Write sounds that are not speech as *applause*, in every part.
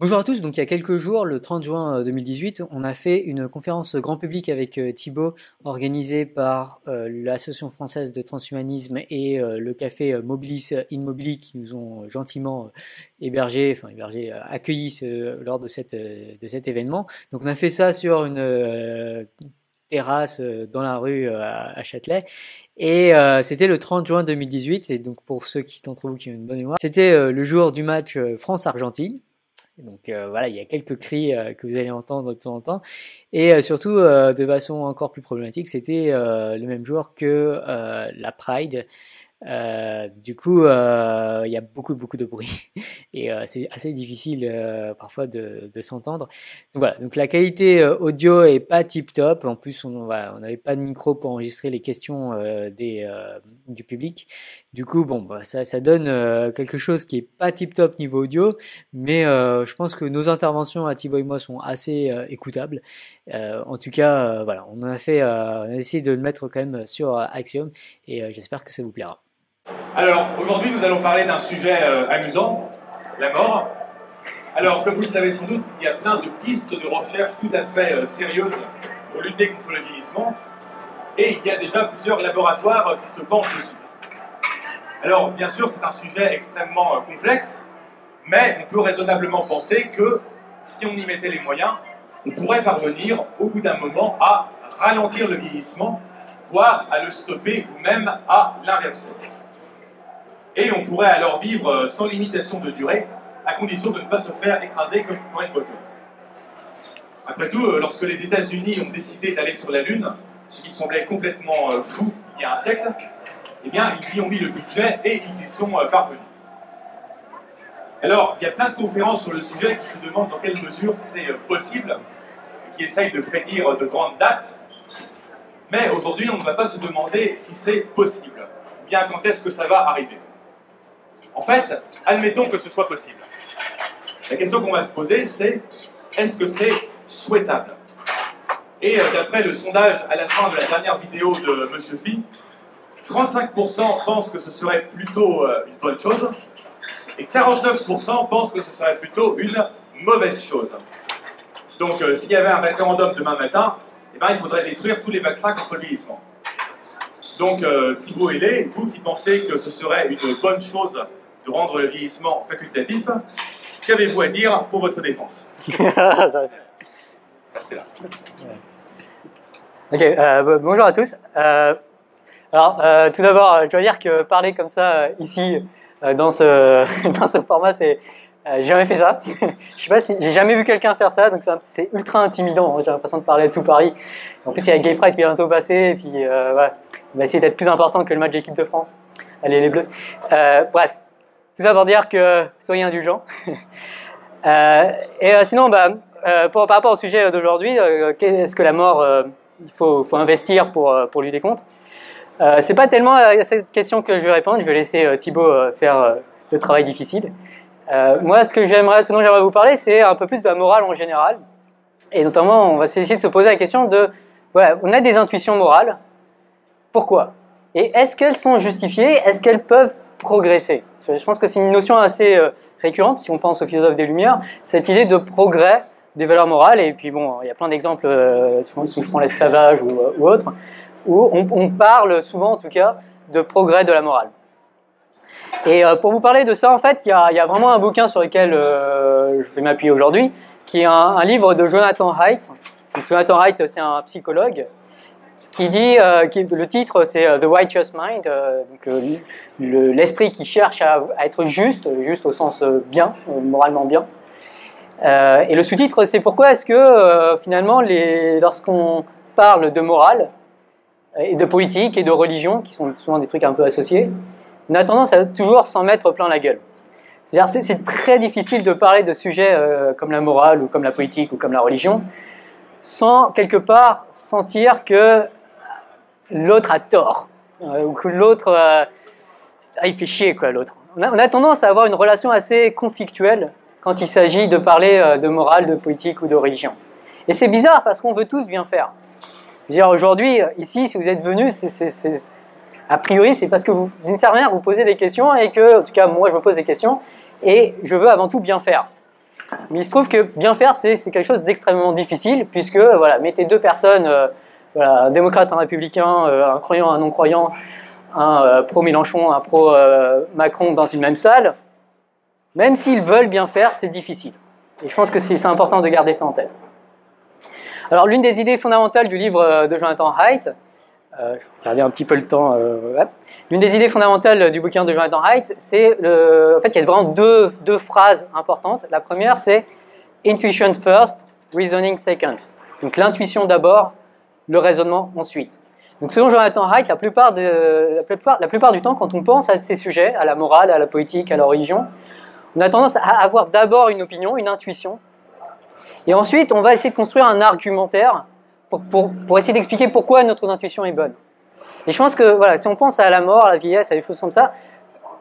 Bonjour à tous, donc il y a quelques jours, le 30 juin 2018, on a fait une conférence grand public avec euh, Thibaut, organisée par euh, l'Association française de transhumanisme et euh, le café Mobilis Immobili qui nous ont gentiment hébergés, enfin hébergés, accueillis lors de, cette, de cet événement. Donc on a fait ça sur une terrasse dans la rue à Châtelet. Et c'était le 30 juin 2018, et donc pour ceux qui d'entre vous qui ont une bonne mémoire, c'était le jour du match France-Argentine. Donc euh, voilà, il y a quelques cris euh, que vous allez entendre de temps en temps. Et euh, surtout, de façon encore plus problématique, c'était le même jour que la Pride. Euh, du coup, euh, il y a beaucoup beaucoup de bruit *laughs* et euh, c'est assez difficile euh, parfois de, de s'entendre. Donc voilà, donc la qualité audio est pas tip top. En plus, on voilà, on n'avait pas de micro pour enregistrer les questions des du public. Du coup, bon, bah, ça ça donne quelque chose qui est pas tip top niveau audio, mais je pense que nos interventions à Thibaut et moi sont assez écoutables. en tout cas, voilà, on a fait, on a essayé de le mettre quand même sur Axiom et j'espère que ça vous plaira. Alors, aujourd'hui, nous allons parler d'un sujet euh, amusant, la mort. Alors, comme vous le savez sans doute, il y a plein de pistes de recherche tout à fait euh, sérieuses pour lutter contre le vieillissement. Et il y a déjà plusieurs laboratoires euh, qui se penchent dessus. Alors, bien sûr, c'est un sujet extrêmement complexe, mais on peut raisonnablement penser que si on y mettait les moyens, on pourrait parvenir, au bout d'un moment, à ralentir le vieillissement, voire à le stopper ou même à l'inverser et on pourrait alors vivre euh, sans limitation de durée, à condition de ne pas se faire écraser comme une poteau. Après tout, euh, lorsque les États-Unis ont décidé d'aller sur la Lune, ce qui semblait complètement euh, fou il y a un siècle, eh bien, ils y ont mis le budget et ils y sont parvenus. Alors, il y a plein de conférences sur le sujet qui se demandent dans quelle mesure c'est possible, qui essayent de prédire de grandes dates, mais aujourd'hui, on ne va pas se demander si c'est possible, ou bien quand est-ce que ça va arriver. En fait, admettons que ce soit possible. La question qu'on va se poser, c'est est-ce que c'est souhaitable? Et euh, d'après le sondage à la fin de la dernière vidéo de M. Phi, 35% pensent que ce serait plutôt euh, une bonne chose et 49% pensent que ce serait plutôt une mauvaise chose. Donc, euh, s'il y avait un référendum demain matin, eh ben, il faudrait détruire tous les vaccins contre le vieillissement. Donc, Thibault Hélé, vous qui pensez que ce serait une bonne chose de rendre le vieillissement facultatif. Qu'avez-vous à dire pour votre défense. *laughs* Ok, euh, bonjour à tous. Euh, alors, euh, tout d'abord, je dois dire que parler comme ça ici, dans, ce, *laughs* dans ce format, c'est. j'ai jamais fait ça. *laughs* je sais pas si j'ai jamais vu quelqu'un faire ça, donc c'est ultra intimidant. J'ai l'impression de parler à tout Paris. En plus, il y a Gay Pride qui est bientôt passé, et puis voilà, on va essayer d'être plus important que le match d'équipe de France. Allez les Bleus. bref, tout ça pour dire que soyez indulgents. *laughs* euh, et euh, sinon, bah, euh, par rapport au sujet d'aujourd'hui, euh, qu'est-ce que la mort il faut, investir pour, pour lutter contre? C'est pas tellement à cette question que je vais répondre. Je vais laisser Thibaut faire le travail difficile. moi, ce que ce dont j'aimerais vous parler, c'est un peu plus de la morale en général. Et notamment, on va essayer de se poser la question de, on a des intuitions morales. Pourquoi? Et est-ce qu'elles sont justifiées? Est-ce qu'elles peuvent progresser? Je pense que c'est une notion assez euh, récurrente, si on pense aux philosophes des Lumières, cette idée de progrès des valeurs morales. Et puis bon, il y a plein d'exemples, euh, si je prends l'esclavage ou, euh, autre, où on, parle souvent en tout cas de progrès de la morale. Et pour vous parler de ça, en fait, il y a, vraiment un bouquin sur lequel je vais m'appuyer aujourd'hui, qui est un, livre de Jonathan Haidt. Jonathan Haidt, c'est un psychologue qui dit, euh, le titre c'est euh, The Righteous Mind, euh, l'esprit qui cherche à, être juste, juste au sens bien, moralement bien. et le sous-titre c'est pourquoi est-ce que finalement lorsqu'on parle de morale et de politique et de religion, qui sont souvent des trucs un peu associés, on a tendance à toujours s'en mettre plein la gueule. C'est-à-dire c'est très difficile de parler de sujets comme la morale ou comme la politique ou comme la religion sans quelque part sentir que l'autre a tort, euh, ou que l'autre, euh, ah, il fait chier quoi l'autre. On, a, tendance à avoir une relation assez conflictuelle quand il s'agit de parler euh, de morale, de politique ou de religion. Et c'est bizarre parce qu'on veut tous bien faire. Aujourd'hui, ici, si vous êtes venus, a priori, c'est parce que vous, d'une certaine manière, vous posez des questions et que, en tout cas, moi, je me pose des questions et je veux avant tout bien faire. Mais il se trouve que bien faire, c'est quelque chose d'extrêmement difficile, puisque, voilà, mettez deux personnes, voilà, un démocrate, un républicain, euh, un croyant, un non-croyant, un euh, pro-Mélenchon, un pro-Macron dans une même salle, même s'ils veulent bien faire, c'est difficile. Et je pense que c'est important de garder ça en tête. Alors, l'une des idées fondamentales du livre de Jonathan Haidt, euh, je un petit peu le temps. Euh, L'une des idées fondamentales du bouquin de Jonathan Haidt, c'est le. En fait, il y a vraiment deux, deux phrases importantes. La première, c'est Intuition first, reasoning second. Donc l'intuition d'abord, le raisonnement ensuite. Donc selon Jonathan Haidt, la plupart, la, plupart, du temps, quand on pense à ces sujets, à la morale, à la politique, à la religion, on a tendance à avoir d'abord une opinion, une intuition, et ensuite on va essayer de construire un argumentaire pour, essayer d'expliquer pourquoi notre intuition est bonne. Et je pense que voilà, si on pense à la mort, à la vieillesse, à des choses comme ça,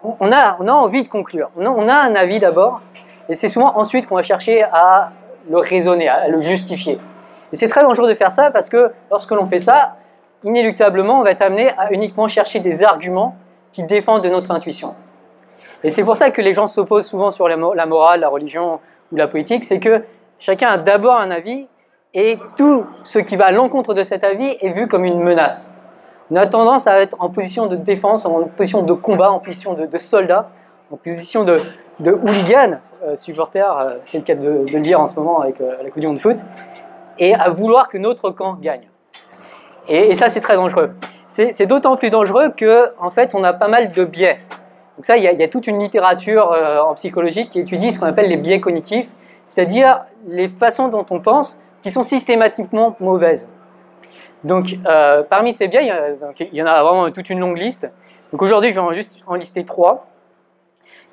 on a, on a envie de conclure. On a, un avis d'abord, et c'est souvent ensuite qu'on va chercher à le raisonner, à le justifier. Et c'est très dangereux de faire ça parce que lorsque l'on fait ça, inéluctablement, on va être amené à uniquement chercher des arguments qui défendent de notre intuition. Et c'est pour ça que les gens s'opposent souvent sur la morale, la religion ou la politique, c'est que chacun a d'abord un avis et tout ce qui va à l'encontre de cet avis est vu comme une menace. On a tendance à être en position de défense, en position de combat, en position de, soldat, en position de, hooligan, euh, supporter, euh, c'est le cas de, le dire en ce moment avec euh, la Coupe de foot, et à vouloir que notre camp gagne. Et, ça, c'est très dangereux. C'est d'autant plus dangereux que, en fait, on a pas mal de biais. Donc ça, il y a, toute une littérature en psychologie qui étudie ce qu'on appelle les biais cognitifs, c'est-à-dire les façons dont on pense qui sont systématiquement mauvaises. Donc, euh, parmi ces biais, il y, en a vraiment toute une longue liste. Donc aujourd'hui, je vais en juste en lister trois.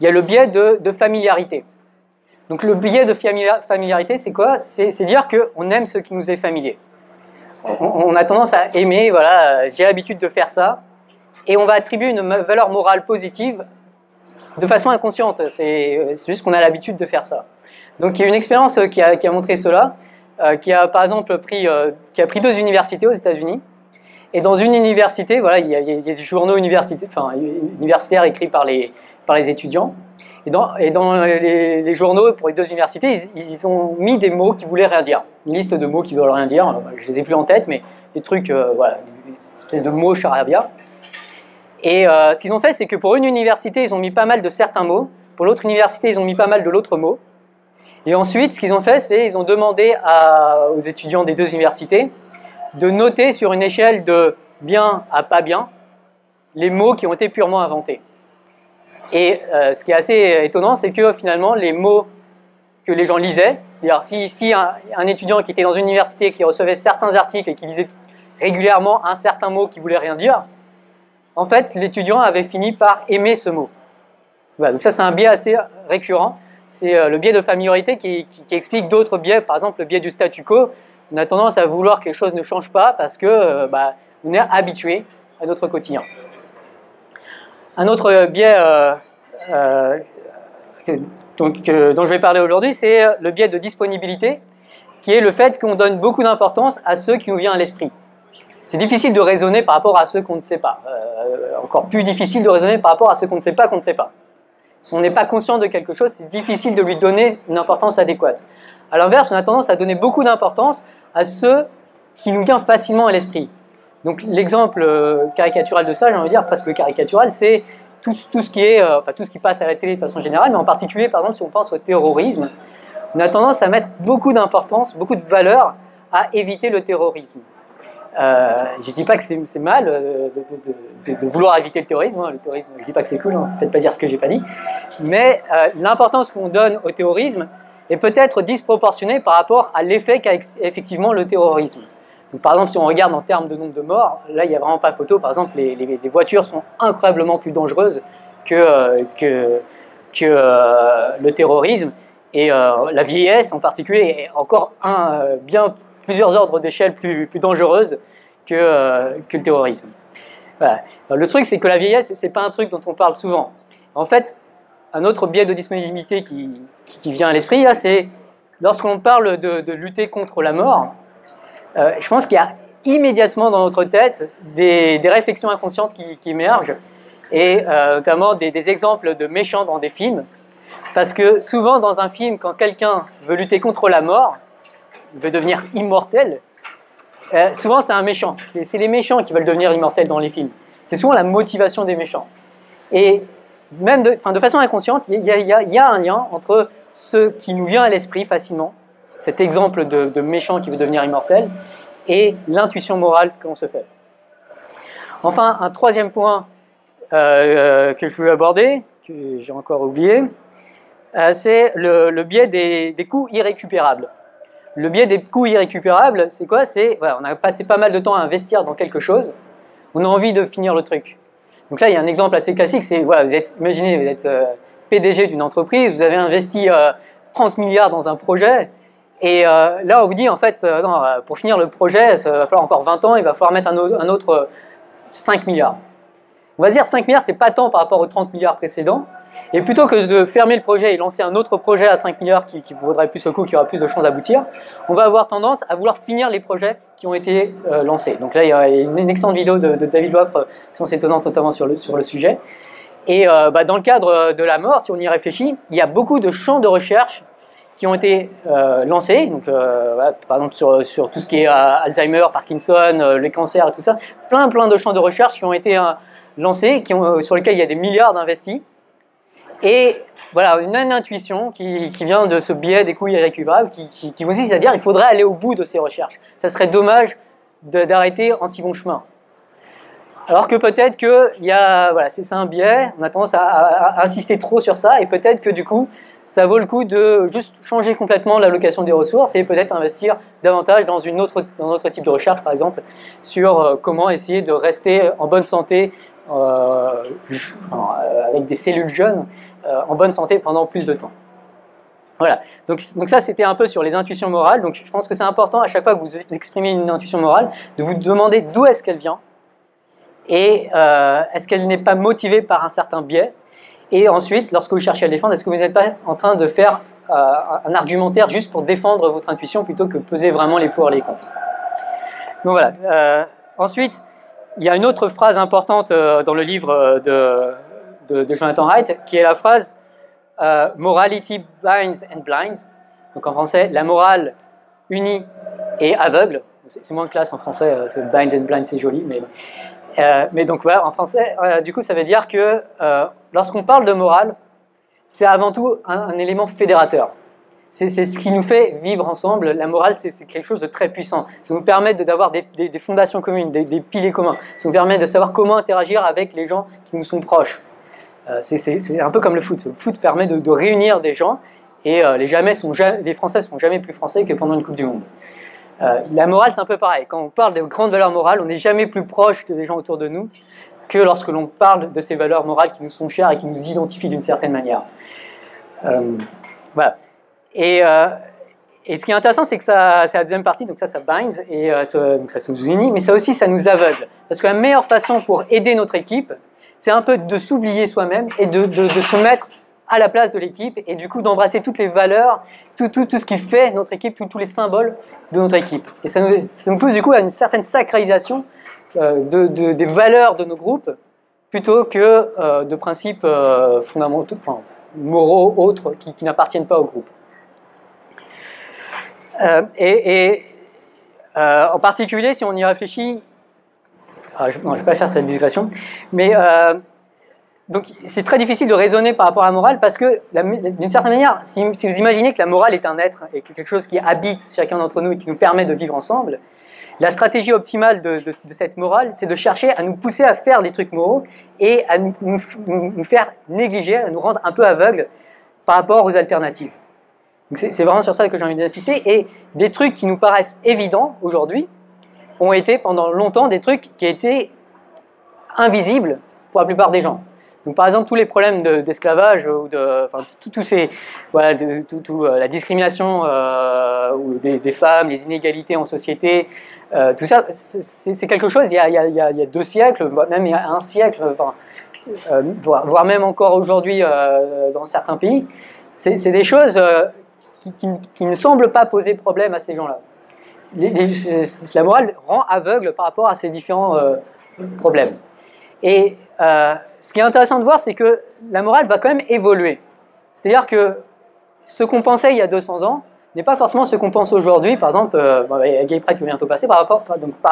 Il y a le biais de, familiarité. Donc le biais de familiarité, c'est quoi? C'est dire qu'on aime ce qui nous est familier. On, a tendance à aimer, voilà, j'ai l'habitude de faire ça, et on va attribuer une valeur morale positive de façon inconsciente. C'est juste qu'on a l'habitude de faire ça. Donc il y a une expérience qui a, qui a montré cela. Euh, qui a par exemple pris, euh, qui a pris deux universités aux États-Unis. Et dans une université, voilà, il y a, des journaux universitaires, enfin, écrits par les, par les étudiants. Et dans, les, journaux pour les deux universités, ils, ont mis des mots qui voulaient rien dire. Une liste de mots qui veulent rien dire. Je les ai plus en tête, mais des trucs, euh, voilà, une espèce de mots charabia. Et ce qu'ils ont fait, c'est que pour une université, ils ont mis pas mal de certains mots. Pour l'autre université, ils ont mis pas mal de l'autre mot. Et ensuite, ce qu'ils ont fait, c'est qu'ils ont demandé aux étudiants des deux universités de noter sur une échelle de bien à pas bien les mots qui ont été purement inventés. Et euh, ce qui est assez étonnant, c'est que finalement, les mots que les gens lisaient, c'est-à-dire si, un, étudiant qui était dans une université qui recevait certains articles et qui lisait régulièrement un certain mot qui voulait rien dire, en fait, l'étudiant avait fini par aimer ce mot. Voilà, donc ça, c'est un biais assez récurrent c'est euh, le biais de familiarité qui, explique d'autres biais, par exemple le biais du statu quo. On a tendance à vouloir que quelque chose ne change pas parce que euh, bah, on est habitué à notre quotidien. Un autre biais euh, dont je vais parler aujourd'hui, c'est le biais de disponibilité, qui est le fait qu'on donne beaucoup d'importance à ceux qui nous viennent à l'esprit. C'est difficile de raisonner par rapport à ceux qu'on ne sait pas. encore plus difficile de raisonner par rapport à ceux qu'on ne sait pas qu'on ne sait pas. Si on n'est pas conscient de quelque chose, c'est difficile de lui donner une importance adéquate. A l'inverse, on a tendance à donner beaucoup d'importance à ceux qui nous viennent facilement à l'esprit. Donc l'exemple euh, caricatural de ça, j'ai envie de dire presque caricatural, c'est tout, ce qui euh, enfin, tout ce qui passe à la télé de façon générale, mais en particulier, par exemple, si on pense au terrorisme, on a tendance à mettre beaucoup d'importance, beaucoup de valeur à éviter le terrorisme. Euh, je ne dis pas que c'est mal de, vouloir éviter le terrorisme. Hein. Le terrorisme, je ne dis pas que c'est cool, ne hein. faites pas dire ce que j'ai pas dit. Mais l'importance qu'on donne au terrorisme est peut-être disproportionnée par rapport à l'effet qu'a effectivement le terrorisme. Par exemple, si on regarde en termes de nombre de morts, là, il n'y a vraiment pas photo. Par exemple, les, voitures sont incroyablement plus dangereuses que, que, que le terrorisme. Et la vieillesse en particulier est encore un, bien plusieurs ordres d'échelle plus, plus dangereuses que, euh, que le terrorisme. le truc, c'est que la vieillesse, c'est pas un truc dont on parle souvent. En fait, un autre biais de disponibilité qui, qui, vient à l'esprit, c'est lorsqu'on parle de, lutter contre la mort, euh, je pense qu'il y a immédiatement dans notre tête des, réflexions inconscientes qui, émergent, et euh, notamment des, exemples de méchants dans des films. Parce que souvent dans un film, quand quelqu'un veut lutter contre la mort, veut devenir immortel, euh, souvent c'est un méchant. C'est les méchants qui veulent devenir immortels dans les films. C'est souvent la motivation des méchants. Et même de, façon inconsciente, il y, a un lien entre ce qui nous vient à l'esprit facilement, cet exemple de, méchant qui veut devenir immortel, et l'intuition morale qu'on se fait. Enfin, un troisième point euh, euh, que je veux aborder, que j'ai encore oublié, euh, c'est le, biais des, des, coûts irrécupérables. Le biais des coûts irrécupérables, c'est quoi? C'est voilà, on a passé pas mal de temps à investir dans quelque chose, on a envie de finir le truc. Donc là, il y a un exemple assez classique, c'est voilà, vous êtes, imaginez, vous êtes PDG d'une entreprise, vous avez investi 30 milliards dans un projet, et là, on vous dit en fait, non, pour finir le projet, ça va falloir encore 20 ans, il va falloir mettre un autre, un autre 5 milliards. On va dire 5 milliards, c'est pas tant par rapport aux 30 milliards précédents. Et plutôt que de fermer le projet et lancer un autre projet à 5 milliards qui, vaudrait plus le coup, qui aura plus de chances d'aboutir, on va avoir tendance à vouloir finir les projets qui ont été euh, lancés. Donc là, il y a une, excellente vidéo de, David Wapre, science étonnante notamment sur le, sur le sujet. Et euh, bah, dans le cadre de la mort, si on y réfléchit, il y a beaucoup de champs de recherche qui ont été euh, lancés, donc par exemple sur, tout ce qui est Alzheimer, Parkinson, les cancers tout ça, plein plein de champs de recherche qui ont été lancés, qui ont, euh, sur lesquels il y a des milliards d'investis. Et voilà, une, intuition qui, vient de ce biais des coûts irrécupérables, qui, qui, qui consiste à dire qu'il faudrait aller au bout de ces recherches. Ça serait dommage d'arrêter en si bon chemin. Alors que peut-être que y a, voilà, c'est un biais, on a tendance à, insister trop sur ça, et peut-être que du coup, ça vaut le coup de juste changer complètement l'allocation des ressources et peut-être investir davantage dans, une autre, dans un autre type de recherche, par exemple, sur euh, comment essayer de rester en bonne santé euh, avec des cellules jeunes euh, en bonne santé pendant plus de temps. Voilà, donc, donc ça c'était un peu sur les intuitions morales, donc je pense que c'est important à chaque fois que vous exprimez une intuition morale de vous demander d'où est-ce qu'elle vient et euh, est-ce qu'elle n'est pas motivée par un certain biais et ensuite, lorsque vous cherchez à défendre, est-ce que vous n'êtes pas en train de faire euh, un argumentaire juste pour défendre votre intuition plutôt que peser vraiment les pour et les contre? Donc voilà. Euh, ensuite, il y a une autre phrase importante euh, dans le livre de, de, Jonathan Wright, qui est la phrase Morality binds and blinds. Donc en français, la morale unie et aveugle. C'est moins classe en français, binds and blinds c'est joli, mais, mais donc voilà, en français, du coup, ça veut dire que lorsqu'on parle de morale, c'est avant tout un élément fédérateur c'est ce qui nous fait vivre ensemble. La morale, c'est quelque chose de très puissant. Ça nous permet d'avoir des, des, fondations communes, des, piliers communs. Ça nous permet de savoir comment interagir avec les gens qui nous sont proches. Euh, c'est un peu comme le foot. Le foot permet de, réunir des gens et euh, les, jamais sont, les Français sont jamais plus français que pendant une Coupe du Monde. Euh, la morale, c'est un peu pareil. Quand on parle de grandes valeurs morales, on n'est jamais plus proche des gens autour de nous que lorsque l'on parle de ces valeurs morales qui nous sont chères et qui nous identifient d'une certaine manière. voilà. Et, euh, et, ce qui est intéressant, c'est que c'est la deuxième partie, donc ça, ça binds, et euh, ça, nous unit, mais ça aussi, ça nous aveugle. Parce que la meilleure façon pour aider notre équipe, c'est un peu de s'oublier soi-même et de, se mettre à la place de l'équipe, et du coup d'embrasser toutes les valeurs, tout, tout, tout ce qui fait notre équipe, tous les symboles de notre équipe. Et ça nous, ça nous pousse du coup à une certaine sacralisation euh, de, des valeurs de nos groupes, plutôt que euh, de principes euh, fondamentaux, enfin, moraux autres qui, n'appartiennent pas au groupe. Et, en particulier, si on y réfléchit, ah, je ne vais pas faire cette digression, mais donc c'est très difficile de raisonner par rapport à la morale parce que d'une certaine manière, si, vous imaginez que la morale est un être et quelque chose qui habite chacun d'entre nous et qui nous permet de vivre ensemble, la stratégie optimale de, cette morale, c'est de chercher à nous pousser à faire des trucs moraux et à nous, nous faire négliger, à nous rendre un peu aveugles par rapport aux alternatives. C'est vraiment sur ça que j'ai envie d'insister. Et des trucs qui nous paraissent évidents aujourd'hui ont été pendant longtemps des trucs qui étaient invisibles pour la plupart des gens. Donc, par exemple, tous les problèmes d'esclavage ou de, enfin, tout, ces, voilà, de, tout, euh, la discrimination euh, des, femmes, les inégalités en société, euh, tout ça, c'est quelque chose. Il y, a, il, y a, il y, a, deux siècles, même il y a un siècle, enfin, voire, voire, même encore aujourd'hui dans certains pays, c'est des choses qui, ne semble pas poser problème à ces gens-là. La morale rend aveugle par rapport à ces différents euh, problèmes. Et euh, ce qui est intéressant de voir, c'est que la morale va quand même évoluer. C'est-à-dire que ce qu'on pensait il y a 200 ans n'est pas forcément ce qu'on pense aujourd'hui. Par exemple, euh, a Gay Pride qui va bientôt passer, par, rapport,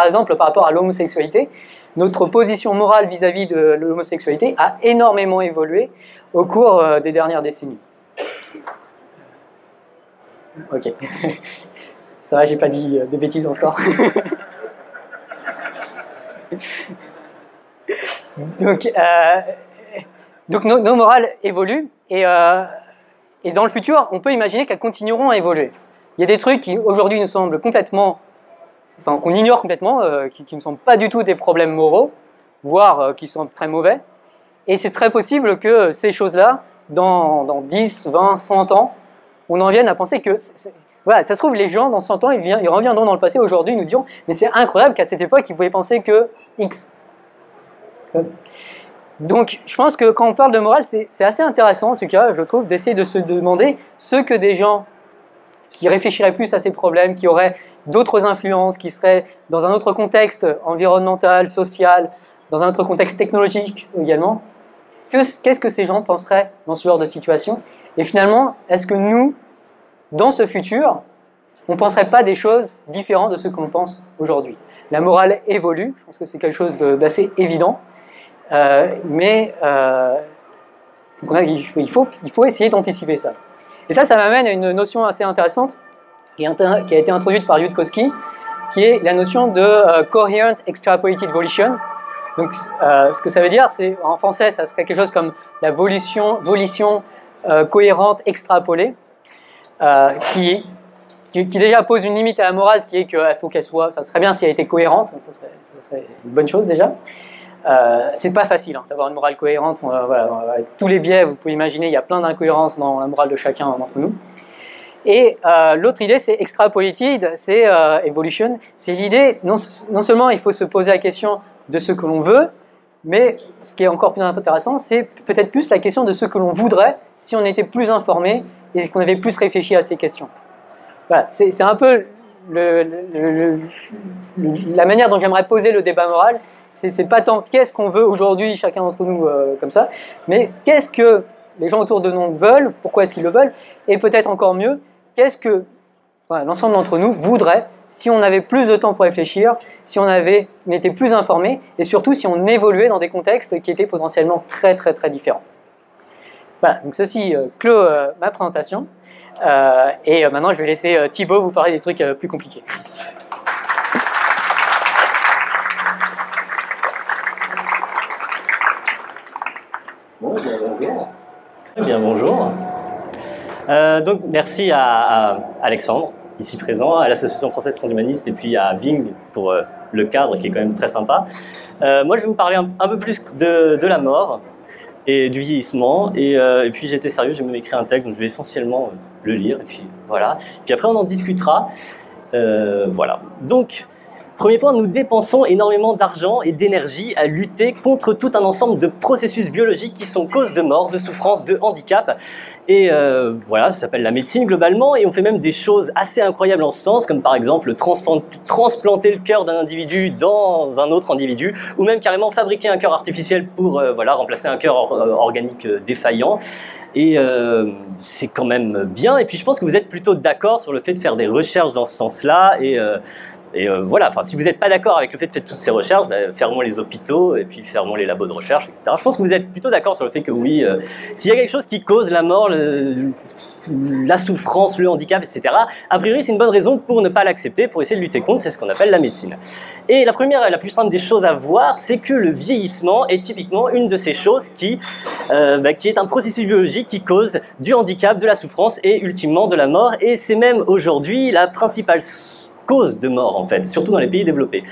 exemple, par rapport à l'homosexualité, notre position morale vis-à-vis de l'homosexualité a énormément évolué au cours euh, des dernières décennies. Ok. *laughs* Ça va, j'ai pas dit des bêtises encore. *laughs* donc, euh, donc nos, nos morales évoluent et, euh, et dans le futur, on peut imaginer qu'elles continueront à évoluer. Il y a des trucs qui aujourd'hui nous semblent complètement, enfin qu'on ignore complètement, euh, qui, ne sont pas du tout des problèmes moraux, voire qui sont très mauvais. Et c'est très possible que ces choses-là, dans, dans 10, 20, 100 ans, on en vienne à penser que, voilà, ça se trouve, les gens, dans 100 ans, ils, ils reviendront dans le passé aujourd'hui, ils nous diront, mais c'est incroyable qu'à cette époque, ils pouvaient penser que X. Donc, je pense que quand on parle de morale, c'est assez intéressant, en tout cas, je trouve, d'essayer de se demander ce que des gens qui réfléchiraient plus à ces problèmes, qui auraient d'autres influences, qui seraient dans un autre contexte environnemental, social, dans un autre contexte technologique également, que- qu'est-ce que ces gens penseraient dans ce genre de situation? Et finalement, est-ce que nous, dans ce futur, on ne penserait pas des choses différentes de ce qu'on pense aujourd'hui? La morale évolue, je pense que c'est quelque chose d'assez évident, euh, mais euh, il, faut, essayer d'anticiper ça. Et ça, ça m'amène à une notion assez intéressante qui, a été introduite par Yudkowsky, qui est la notion de euh, coherent extrapolated volition. Donc, euh, ce que ça veut dire, c'est en français, ça serait quelque chose comme la volition, cohérente extrapolée, qui, déjà pose une limite à la morale, qui est qu'il faut qu'elle soit, ça serait bien si elle était cohérente, ça serait une bonne chose déjà. Euh, c'est pas facile hein, d'avoir une morale cohérente. Avec tous les biais, vous pouvez imaginer, il y a plein d'incohérences dans la morale de chacun d'entre nous. Et euh, l'autre idée, c'est extrapolated, c'est euh, evolution. C'est l'idée, non, seulement il faut se poser la question de ce que l'on veut, mais ce qui est encore plus intéressant, c'est peut-être plus la question de ce que l'on voudrait si on était plus informé et qu'on avait plus réfléchi à ces questions. Voilà, c'est un peu la manière dont j'aimerais poser le débat moral. C'est pas tant qu'est-ce qu'on veut aujourd'hui, chacun d'entre nous, euh, comme ça, mais qu'est-ce que les gens autour de nous veulent, pourquoi est-ce qu'ils le veulent, et peut-être encore mieux, qu'est-ce que l'ensemble d'entre nous voudrait si on avait plus de temps pour réfléchir, si on avait était plus informé, et surtout si on évoluait dans des contextes qui étaient potentiellement très très très différents. Voilà, donc ceci euh, clôt euh, ma présentation. Et maintenant, je vais laisser Thibaut vous parler des trucs plus compliqués. Bonjour. Bien, bonjour. Euh, donc, merci à, Alexandre, ici présent, à l'Association française transhumaniste, et puis à Ving pour euh, le cadre qui est quand même très sympa. Euh, moi, je vais vous parler un, peu plus de, la mort et du vieillissement. Et, et puis, j'étais sérieux, j'ai même écrit un texte, donc je vais essentiellement le lire, et puis voilà. Puis après, on en discutera. Voilà. Donc, Premier point, nous dépensons énormément d'argent et d'énergie à lutter contre tout un ensemble de processus biologiques qui sont cause de mort, de souffrance, de handicap. Et euh, voilà, ça s'appelle la médecine globalement, et on fait même des choses assez incroyables en ce sens, comme par exemple transplan- transplanter le cœur d'un individu dans un autre individu, ou même carrément fabriquer un cœur artificiel pour euh, voilà remplacer un cœur or- organique euh, défaillant. Et euh, c'est quand même bien. Et puis je pense que vous êtes plutôt d'accord sur le fait de faire des recherches dans ce sens-là. Et euh, et euh, voilà, enfin, si vous n'êtes pas d'accord avec le fait de faire toutes ces recherches, ben, fermons les hôpitaux et puis fermons les labos de recherche, etc. Je pense que vous êtes plutôt d'accord sur le fait que oui, euh, s'il y a quelque chose qui cause la mort, le- la souffrance, le handicap, etc., a priori, c'est une bonne raison pour ne pas l'accepter, pour essayer de lutter contre, c'est ce qu'on appelle la médecine. Et la première et la plus simple des choses à voir, c'est que le vieillissement est typiquement une de ces choses qui, euh, bah, qui est un processus biologique qui cause du handicap, de la souffrance et ultimement de la mort. Et c'est même aujourd'hui la principale s- cause de mort, en fait, surtout dans les pays développés.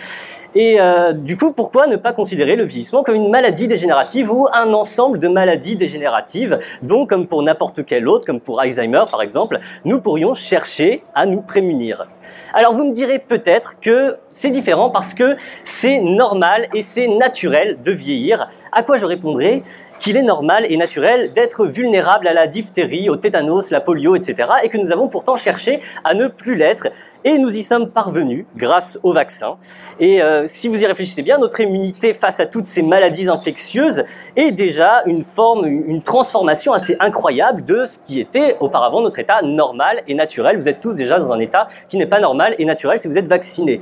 Et euh, du coup, pourquoi ne pas considérer le vieillissement comme une maladie dégénérative ou un ensemble de maladies dégénératives? Dont, comme pour n'importe quelle autre, comme pour Alzheimer par exemple, nous pourrions chercher à nous prémunir Alors vous me direz peut-être que c'est différent parce que c'est normal et c'est naturel de vieillir. À quoi je répondrai qu'il est normal et naturel d'être vulnérable à la diphtérie, au tétanos, la polio, etc. et que nous avons pourtant cherché à ne plus l'être Et nous y sommes parvenus grâce au vaccin. Et euh, si vous y réfléchissez bien, notre immunité face à toutes ces maladies infectieuses est déjà une forme, une transformation assez incroyable de ce qui était auparavant notre état normal et naturel. Vous êtes tous déjà dans un état qui n'est pas normal et naturel si vous êtes vacciné.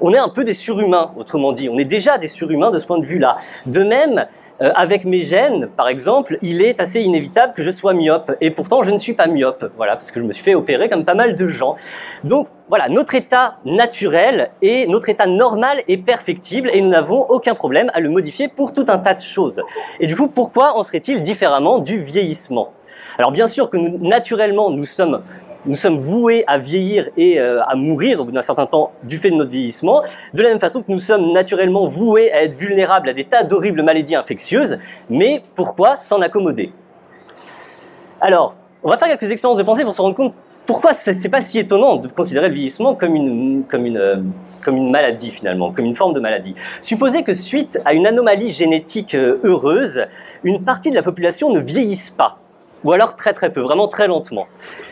On est un peu des surhumains, autrement dit. On est déjà des surhumains de ce point de vue-là. De même, euh, avec mes gènes, par exemple, il est assez inévitable que je sois myope. Et pourtant, je ne suis pas myope. Voilà, parce que je me suis fait opérer comme pas mal de gens. Donc, voilà, notre état naturel et notre état normal est perfectible et nous n'avons aucun problème à le modifier pour tout un tas de choses. Et du coup, pourquoi en serait-il différemment du vieillissement? Alors bien sûr que nous, naturellement, nous sommes nous sommes voués à vieillir et euh, à mourir au bout d'un certain temps du fait de notre vieillissement, de la même façon que nous sommes naturellement voués à être vulnérables à des tas d'horribles maladies infectieuses, mais pourquoi s'en accommoder? Alors, on va faire quelques expériences de pensée pour se rendre compte pourquoi c'est pas si étonnant de considérer le vieillissement comme une, euh, comme une maladie finalement, comme une forme de maladie. Supposez que suite à une anomalie génétique euh, heureuse, une partie de la population ne vieillisse pas ou alors très très peu, vraiment très lentement.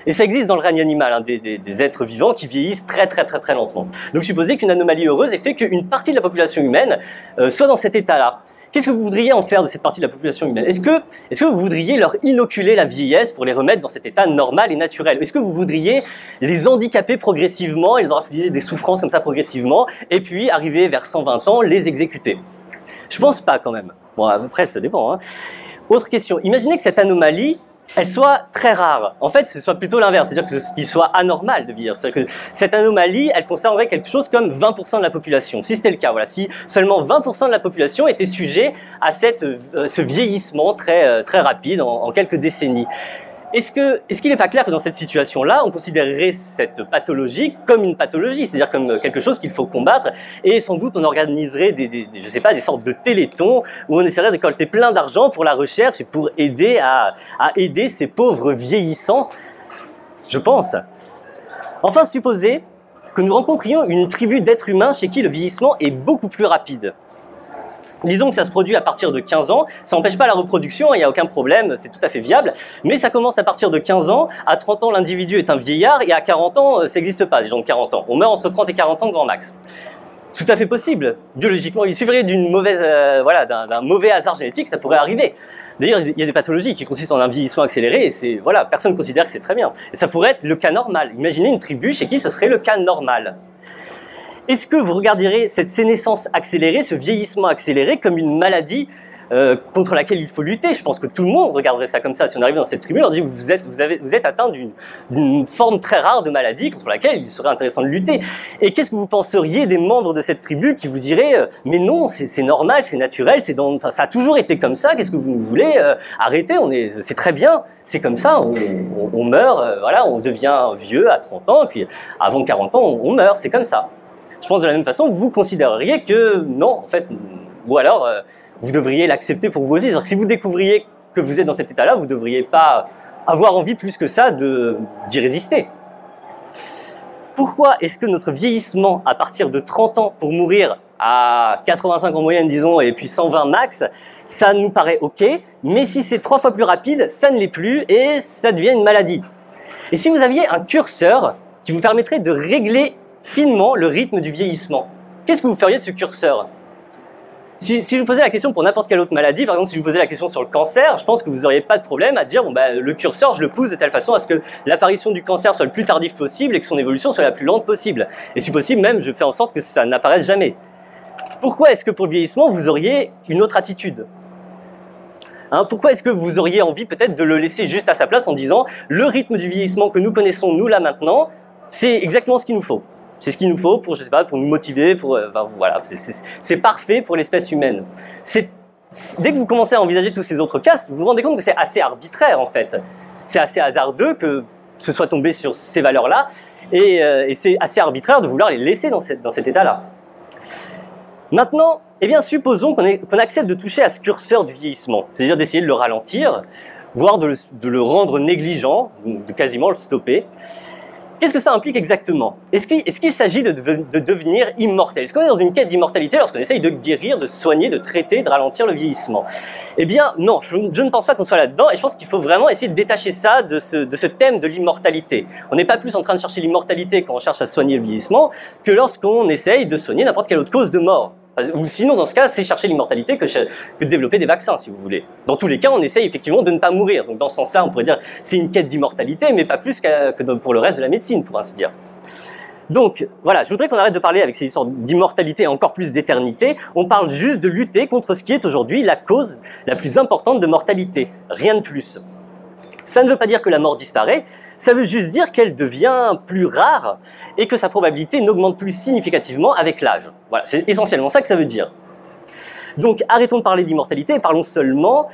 Et ça existe dans le règne animal, hein, des, des, des, êtres vivants qui vieillissent très très très très lentement. Donc supposez qu'une anomalie heureuse ait fait qu'une partie de la population humaine euh, soit dans cet état-là. Qu'est-ce que vous voudriez en faire de cette partie de la population humaine? Est-ce que, est-ce que vous voudriez leur inoculer la vieillesse pour les remettre dans cet état normal et naturel? Est-ce que vous voudriez les handicaper progressivement, et les infliger des souffrances comme ça progressivement, et puis arriver vers 120 ans, les exécuter? Je pense pas quand même. Bon, à peu près, ça dépend. Hein. Autre question. Imaginez que cette anomalie elle soit très rare. En fait, ce soit plutôt l'inverse, c'est-à-dire qu'il soit anormal de vieillir. C'est-à-dire que cette anomalie, elle concernerait quelque chose comme 20% de la population. Si c'était le cas, voilà, si seulement 20% de la population était sujet à cette, euh, ce vieillissement très, euh, très rapide en, en quelques décennies. Est-ce qu'il n'est pas clair que dans cette situation-là, on considérerait cette pathologie comme une pathologie, c'est-à-dire comme quelque chose qu'il faut combattre, et sans doute on organiserait des, des, sais pas, des sortes de télétons où on essaierait de récolter plein d'argent pour la recherche et pour aider à, à aider ces pauvres vieillissants, je pense. Enfin, supposez que nous rencontrions une tribu d'êtres humains chez qui le vieillissement est beaucoup plus rapide. Disons que ça se produit à partir de 15 ans, ça n'empêche pas la reproduction, il n'y a aucun problème, c'est tout à fait viable, mais ça commence à partir de 15 ans, à 30 ans l'individu est un vieillard, et à 40 ans, euh, ça n'existe pas, les gens de 40 ans. On meurt entre 30 et 40 ans grand max. Tout à fait possible, biologiquement. Il suffirait euh, d'un mauvais hasard génétique, ça pourrait arriver. D'ailleurs, il y a des pathologies qui consistent en un vieillissement accéléré, et c'est, voilà, personne ne considère que c'est très bien. Et ça pourrait être le cas normal. Imaginez une tribu chez qui ce serait le cas normal. Est-ce que vous regarderez cette sénescence accélérée, ce vieillissement accéléré, comme une maladie euh, contre laquelle il faut lutter? Je pense que tout le monde regarderait ça comme ça. Si on arrive dans cette tribu, on dit vous êtes, vous avez, vous êtes atteint d'une forme très rare de maladie contre laquelle il serait intéressant de lutter. Et qu'est-ce que vous penseriez des membres de cette tribu qui vous diraient euh, mais non, c'est normal, c'est naturel, c'est enfin, ça a toujours été comme ça. Qu'est-ce que vous voulez euh, arrêter On est, c'est très bien, c'est comme ça. On, on, meurt, euh, voilà, on devient vieux à 30 ans, puis avant 40 ans, on meurt. C'est comme ça je pense de la même façon, vous considéreriez que non, en fait, ou alors euh, vous devriez l'accepter pour vous aussi. Si vous découvriez que vous êtes dans cet état-là, vous ne devriez pas avoir envie plus que ça d'y résister. Pourquoi est-ce que notre vieillissement à partir de 30 ans pour mourir à 85 en moyenne, disons, et puis 120 max, ça nous paraît ok, mais si c'est trois fois plus rapide, ça ne l'est plus et ça devient une maladie. Et si vous aviez un curseur qui vous permettrait de régler finement le rythme du vieillissement. Qu'est-ce que vous feriez de ce curseur? Si, je vous posais la question pour n'importe quelle autre maladie, par exemple si je vous posais la question sur le cancer, je pense que vous n'auriez pas de problème à dire bon bah le curseur je le pousse de telle façon à ce que l'apparition du cancer soit le plus tardif possible et que son évolution soit la plus lente possible. Et si possible même je fais en sorte que ça n'apparaisse jamais. Pourquoi est-ce que pour le vieillissement vous auriez une autre attitude? Hein, pourquoi est-ce que vous auriez envie peut-être de le laisser juste à sa place en disant le rythme du vieillissement que nous connaissons nous là maintenant, c'est exactement ce qu'il nous faut? C'est ce qu'il nous faut pour, je sais pas, pour nous motiver, pour, euh, voilà, c'est parfait pour l'espèce humaine. Dès que vous commencez à envisager tous ces autres cas, vous vous rendez compte que c'est assez arbitraire en fait. C'est assez hasardeux que ce soit tombé sur ces valeurs-là, et, euh, c'est assez arbitraire de vouloir les laisser dans, cet état-là. Maintenant, eh bien, supposons qu'on qu accepte de toucher à ce curseur du vieillissement, c'est-à-dire d'essayer de le ralentir, voire de le, de le rendre négligent, de quasiment le stopper. Qu'est-ce que ça implique exactement? Est-ce qu'il s'agit de, de, devenir immortel? Est-ce qu'on est dans une quête d'immortalité lorsqu'on essaye de guérir, de soigner, de traiter, de ralentir le vieillissement? Eh bien, non, je, ne pense pas qu'on soit là-dedans, et je pense qu'il faut vraiment essayer de détacher ça de ce, de ce thème de l'immortalité. On n'est pas plus en train de chercher l'immortalité quand on cherche à soigner le vieillissement que lorsqu'on essaye de soigner n'importe quelle autre cause de mort. Ou sinon, dans ce cas, c'est chercher l'immortalité que, que de développer des vaccins, si vous voulez. Dans tous les cas, on essaye effectivement de ne pas mourir. Donc dans ce sens-là, on pourrait dire c'est une quête d'immortalité, mais pas plus que pour le reste de la médecine, pour ainsi dire. Donc voilà, je voudrais qu'on arrête de parler avec ces histoires d'immortalité et encore plus d'éternité. On parle juste de lutter contre ce qui est aujourd'hui la cause la plus importante de mortalité. Rien de plus. Ça ne veut pas dire que la mort disparaît, ça veut juste dire qu'elle devient plus rare et que sa probabilité n'augmente plus significativement avec l'âge. Voilà, c'est essentiellement ça que ça veut dire. Donc arrêtons de parler d'immortalité et parlons seulement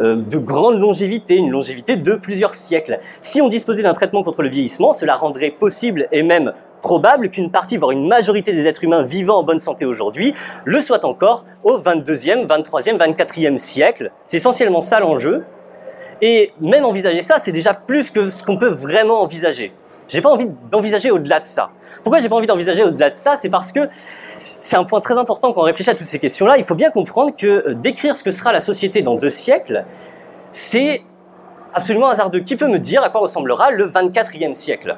euh, de grande longévité, une longévité de plusieurs siècles. Si on disposait d'un traitement contre le vieillissement, cela rendrait possible et même probable qu'une partie, voire une majorité des êtres humains vivant en bonne santé aujourd'hui le soient encore au 22e, 23e, 24e siècle. C'est essentiellement ça l'enjeu. Et même envisager ça, c'est déjà plus que ce qu'on peut vraiment envisager. J'ai pas envie d'envisager au-delà de ça. Pourquoi j'ai pas envie d'envisager au-delà de ça? C'est parce que c'est un point très important quand on réfléchit à toutes ces questions-là. Il faut bien comprendre que euh, décrire ce que sera la société dans deux siècles, c'est absolument hasardeux. Qui peut me dire à quoi ressemblera le 24e siècle?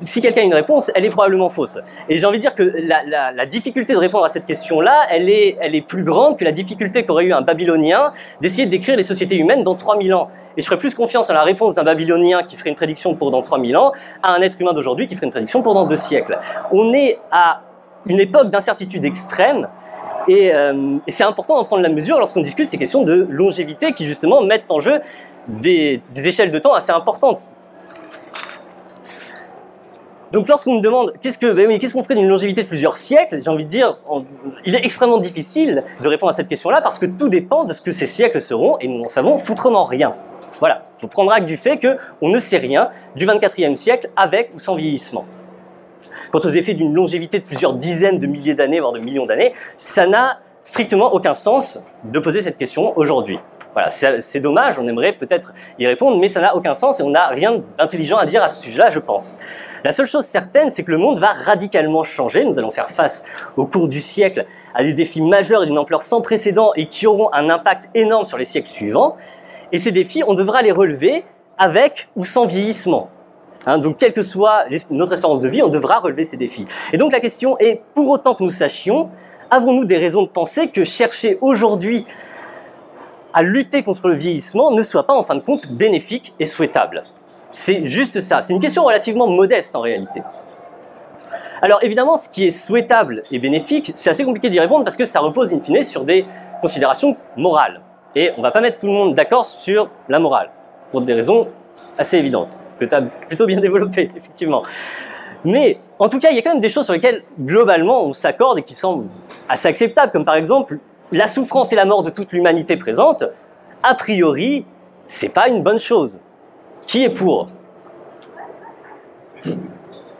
Si quelqu'un a une réponse, elle est probablement fausse. Et j'ai envie de dire que la, difficulté de répondre à cette question-là, elle est, elle est plus grande que la difficulté qu'aurait eu un Babylonien d'essayer de décrire les sociétés humaines dans 3000 ans. Et je ferais plus confiance à la réponse d'un Babylonien qui ferait une prédiction pour dans 3000 ans à un être humain d'aujourd'hui qui ferait une prédiction pour dans deux siècles. On est à une époque d'incertitude extrême et, euh, et c'est important d'en prendre la mesure lorsqu'on discute ces questions de longévité qui justement mettent en jeu des, des échelles de temps assez importantes. Donc lorsqu'on me demande qu'est-ce que, ben qu'est-ce qu'on ferait d'une longévité de plusieurs siècles, j'ai envie de dire, il est extrêmement difficile de répondre à cette question-là parce que tout dépend de ce que ces siècles seront et nous n'en savons foutrement rien. Voilà, il faut prendre acte du fait qu'on ne sait rien du 24e siècle avec ou sans vieillissement. Quant aux effets d'une longévité de plusieurs dizaines de milliers d'années, voire de millions d'années, ça n'a strictement aucun sens de poser cette question aujourd'hui. Voilà, c'est dommage, on aimerait peut-être y répondre, mais ça n'a aucun sens et on n'a rien d'intelligent à dire à ce sujet-là, je pense. La seule chose certaine, c'est que le monde va radicalement changer. Nous allons faire face au cours du siècle à des défis majeurs et d'une ampleur sans précédent et qui auront un impact énorme sur les siècles suivants. Et ces défis, on devra les relever avec ou sans vieillissement. Hein, donc, quelle que soit notre espérance de vie, on devra relever ces défis. Et donc, la question est, pour autant que nous sachions, avons-nous des raisons de penser que chercher aujourd'hui à lutter contre le vieillissement ne soit pas en fin de compte bénéfique et souhaitable? C'est juste ça. C'est une question relativement modeste en réalité. Alors évidemment, ce qui est souhaitable et bénéfique, c'est assez compliqué d'y répondre parce que ça repose in fine sur des considérations morales. Et on va pas mettre tout le monde d'accord sur la morale, pour des raisons assez évidentes, plutôt bien *laughs* développées, effectivement. Mais en tout cas, il y a quand même des choses sur lesquelles globalement on s'accorde et qui semblent assez acceptables, comme par exemple la souffrance et la mort de toute l'humanité présente, a priori, c'est pas une bonne chose. Qui est pour?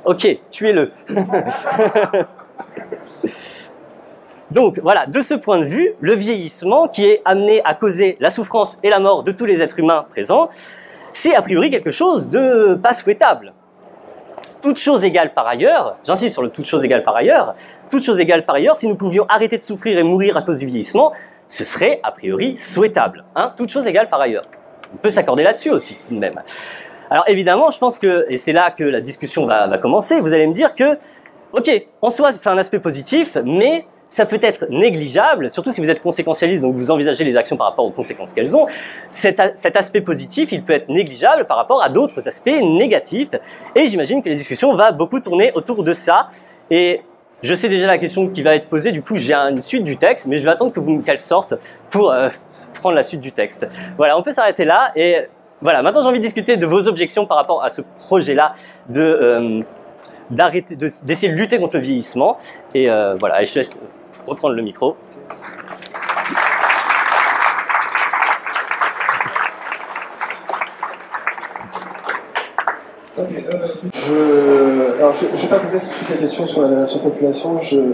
Ok, tuez-le. *laughs* Donc voilà, de ce point de vue, le vieillissement qui est amené à causer la souffrance et la mort de tous les êtres humains présents, c'est a priori quelque chose de pas souhaitable. Toute chose égale par ailleurs, j'insiste sur le toute chose égale par ailleurs, toute chose égale par ailleurs, si nous pouvions arrêter de souffrir et mourir à cause du vieillissement, ce serait a priori souhaitable. Hein toute chose égale par ailleurs on peut s'accorder là-dessus aussi, tout de même. Alors évidemment, je pense que, et c'est là que la discussion va, va commencer, vous allez me dire que, ok, en soi, c'est un aspect positif, mais ça peut être négligeable, surtout si vous êtes conséquentialiste, donc vous envisagez les actions par rapport aux conséquences qu'elles ont. Cet, cet, aspect positif, il peut être négligeable par rapport à d'autres aspects négatifs. Et j'imagine que la discussion va beaucoup tourner autour de ça. Et je sais déjà la question qui va être posée, du coup j'ai une suite du texte, mais je vais attendre que vous qu'elle sorte pour euh, prendre la suite du texte. Voilà, on peut s'arrêter là et voilà. Maintenant j'ai envie de discuter de vos objections par rapport à ce projet-là de euh, d'arrêter, d'essayer de, lutter contre le vieillissement. Et euh, voilà, je te laisse reprendre le micro. Je, alors, je ne vais pas poser toute la question sur la, population. Euh,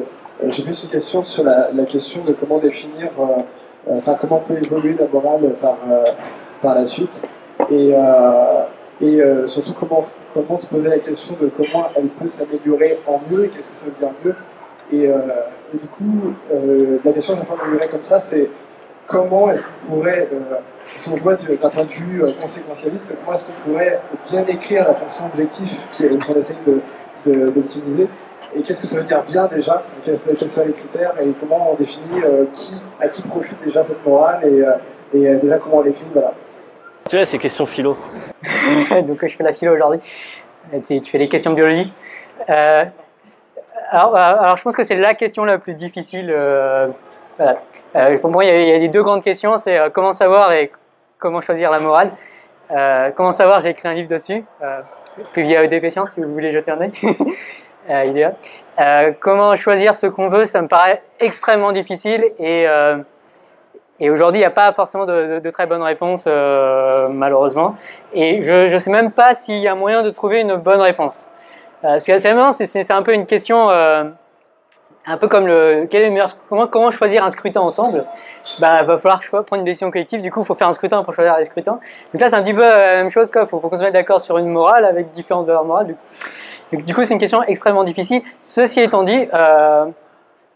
j'ai plus une question sur la, question de comment définir, euh, euh, enfin comment peut évoluer la morale par, par la suite. Et surtout comment, comment se poser la question de comment elle peut s'améliorer en mieux et qu'est-ce que ça veut dire mieux. Et, du coup, la question que j'ai formulée comme ça, c'est comment est-ce qu'on pourrait, euh, si on voit de- d'un point de vue euh, conséquentialiste, comment est-ce qu'on pourrait bien écrire la fonction objectif qui- qu'on essaye de- de- d'optimiser et qu'est-ce que ça veut dire bien déjà Quels, quels sont les critères et comment on définit euh, qui, à qui profite déjà cette morale et, euh, et euh, déjà comment on l'écrit voilà. Tu vois, c'est question philo. *laughs* Donc je fais la philo aujourd'hui. Tu, tu fais les questions de biologie. Euh, alors, alors, je pense que c'est la question la plus difficile. euh, voilà. Euh, pour moi, il y, a, les deux grandes questions, c'est euh, comment savoir et comment choisir la morale. Euh, comment savoir, j'ai écrit un livre dessus. Puis via EDP Science, si vous voulez jeter un œil. *laughs* comment choisir ce qu'on veut, ça me paraît extrêmement difficile et et aujourd'hui, il n'y a pas forcément de, très bonnes réponses, malheureusement. Et je ne sais même pas s'il y a moyen de trouver une bonne réponse. C'est c'est un peu une question, un peu comme le, quel est le meilleur, comment, choisir un scrutin ensemble? Bah, va falloir prendre une décision collective. Du coup, il faut faire un scrutin pour choisir les scrutins. Donc là, c'est un petit peu la même chose. Il faut, qu'on se mette d'accord sur une morale avec différentes valeurs morales. Du coup, c'est une question extrêmement difficile. Ceci étant dit, euh,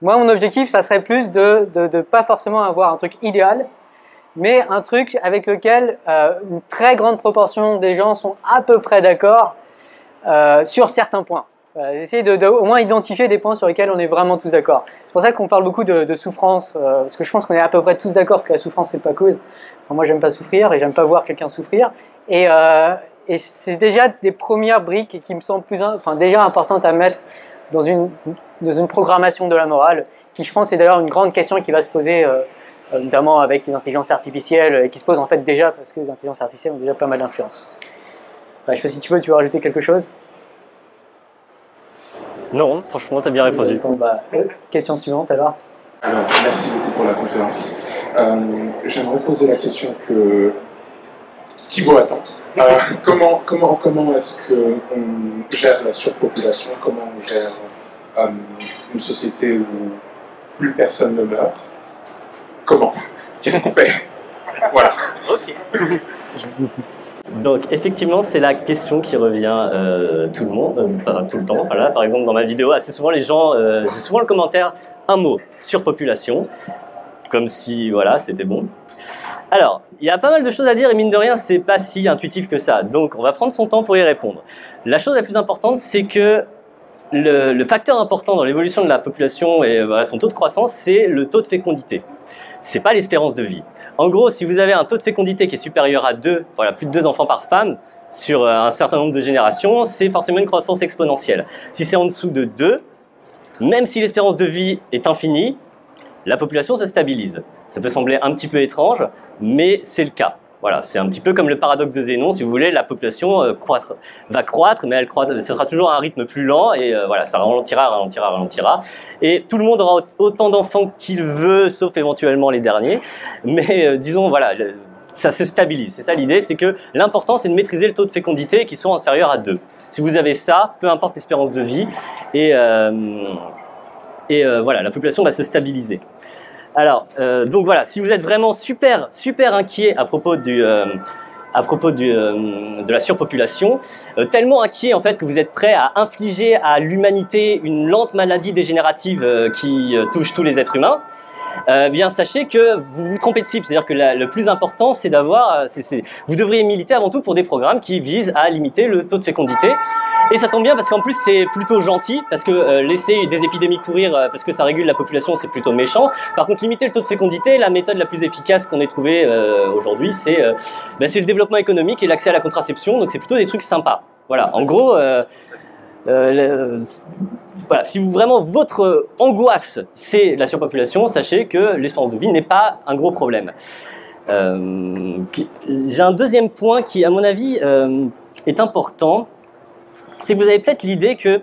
moi, mon objectif, ça serait plus de ne pas forcément avoir un truc idéal, mais un truc avec lequel euh, une très grande proportion des gens sont à peu près d'accord euh, sur certains points. Essayer de, au moins identifier des points sur lesquels on est vraiment tous d'accord. C'est pour ça qu'on parle beaucoup de, souffrance, euh, parce que je pense qu'on est à peu près tous d'accord que la souffrance c'est pas cool. Enfin, moi, j'aime pas souffrir et j'aime pas voir quelqu'un souffrir. Et, euh, et c'est déjà des premières briques qui me semblent enfin déjà importantes à mettre dans une, programmation de la morale, qui je pense est d'ailleurs une grande question qui va se poser, euh, notamment avec les intelligences artificielles, euh, qui se pose en fait déjà parce que les intelligences artificielles ont déjà pas mal d'influence. Ouais, je sais pas si tu veux, tu veux rajouter quelque chose? Non, franchement, t'as bien répondu. Bon, bah, question suivante alors. Alors, merci beaucoup pour la conférence. Euh, J'aimerais poser la question que Thibaut attend. Euh, comment comment, comment est-ce qu'on gère la surpopulation? Comment on gère euh, une société où plus personne ne meurt? Comment? Qu'est-ce qu'on fait? *laughs* Voilà. Ok. *laughs* Donc effectivement, c'est la question qui revient euh, tout le monde, euh, pas tout le temps. Voilà, par exemple, dans ma vidéo, assez souvent les gens, euh, j'ai souvent le commentaire un mot surpopulation, comme si voilà, c'était bon. Alors, il y a pas mal de choses à dire et mine de rien, c'est pas si intuitif que ça. Donc, on va prendre son temps pour y répondre. La chose la plus importante, c'est que le, facteur important dans l'évolution de la population et son taux de croissance, c'est le taux de fécondité. C'est pas l'espérance de vie. En gros, si vous avez un taux de fécondité qui est supérieur à 2, voilà, plus de 2 enfants par femme, sur euh, un certain nombre de générations, c'est forcément une croissance exponentielle. Si c'est en dessous de 2, même si l'espérance de vie est infinie, la population se stabilise. Ça peut sembler un petit peu étrange, mais c'est le cas. Voilà, c'est un petit peu comme le paradoxe de Zénon, si vous voulez, la population euh, croître- va croître, mais elle croît, ce sera toujours à un rythme plus lent, et euh, voilà, ça ralentira, ralentira, ralentira. Et tout le monde aura au- autant d'enfants qu'il veut, sauf éventuellement les derniers. Mais euh, disons, voilà, ça se stabilise. C'est ça l'idée, c'est que l'important, c'est de maîtriser le taux de fécondité qui soit inférieur à 2. Si vous avez ça, peu importe l'espérance de vie, et, euh, et euh, voilà, la population va se stabiliser. Alors, euh, donc voilà, si vous êtes vraiment super, super inquiet à propos du, euh, à propos du, euh, de la surpopulation, tellement inquiet en fait que vous êtes prêt à infliger à l'humanité une lente maladie dégénérative qui touche tous les êtres humains, euh, bien sachez que vous vous trompez de cible. C'est-à-dire que le plus important, c'est d'avoir, euh, vous devriez militer avant tout pour des programmes qui visent à limiter le taux de fécondité. Et ça tombe bien parce qu'en plus c'est plutôt gentil, parce que euh, laisser des épidémies courir euh, parce que ça régule la population, c'est plutôt méchant. Par contre, limiter le taux de fécondité, la méthode la plus efficace qu'on ait trouvée aujourd'hui, ben, c'est le développement économique et l'accès à la contraception. Donc c'est plutôt des trucs sympas. Voilà, en gros. Euh, si vous vraiment votre angoisse c'est la surpopulation, sachez que l'espérance de vie n'est pas un gros problème. Euh, J'ai un deuxième point qui, à mon avis, euh, est important. C'est que vous avez peut-être l'idée que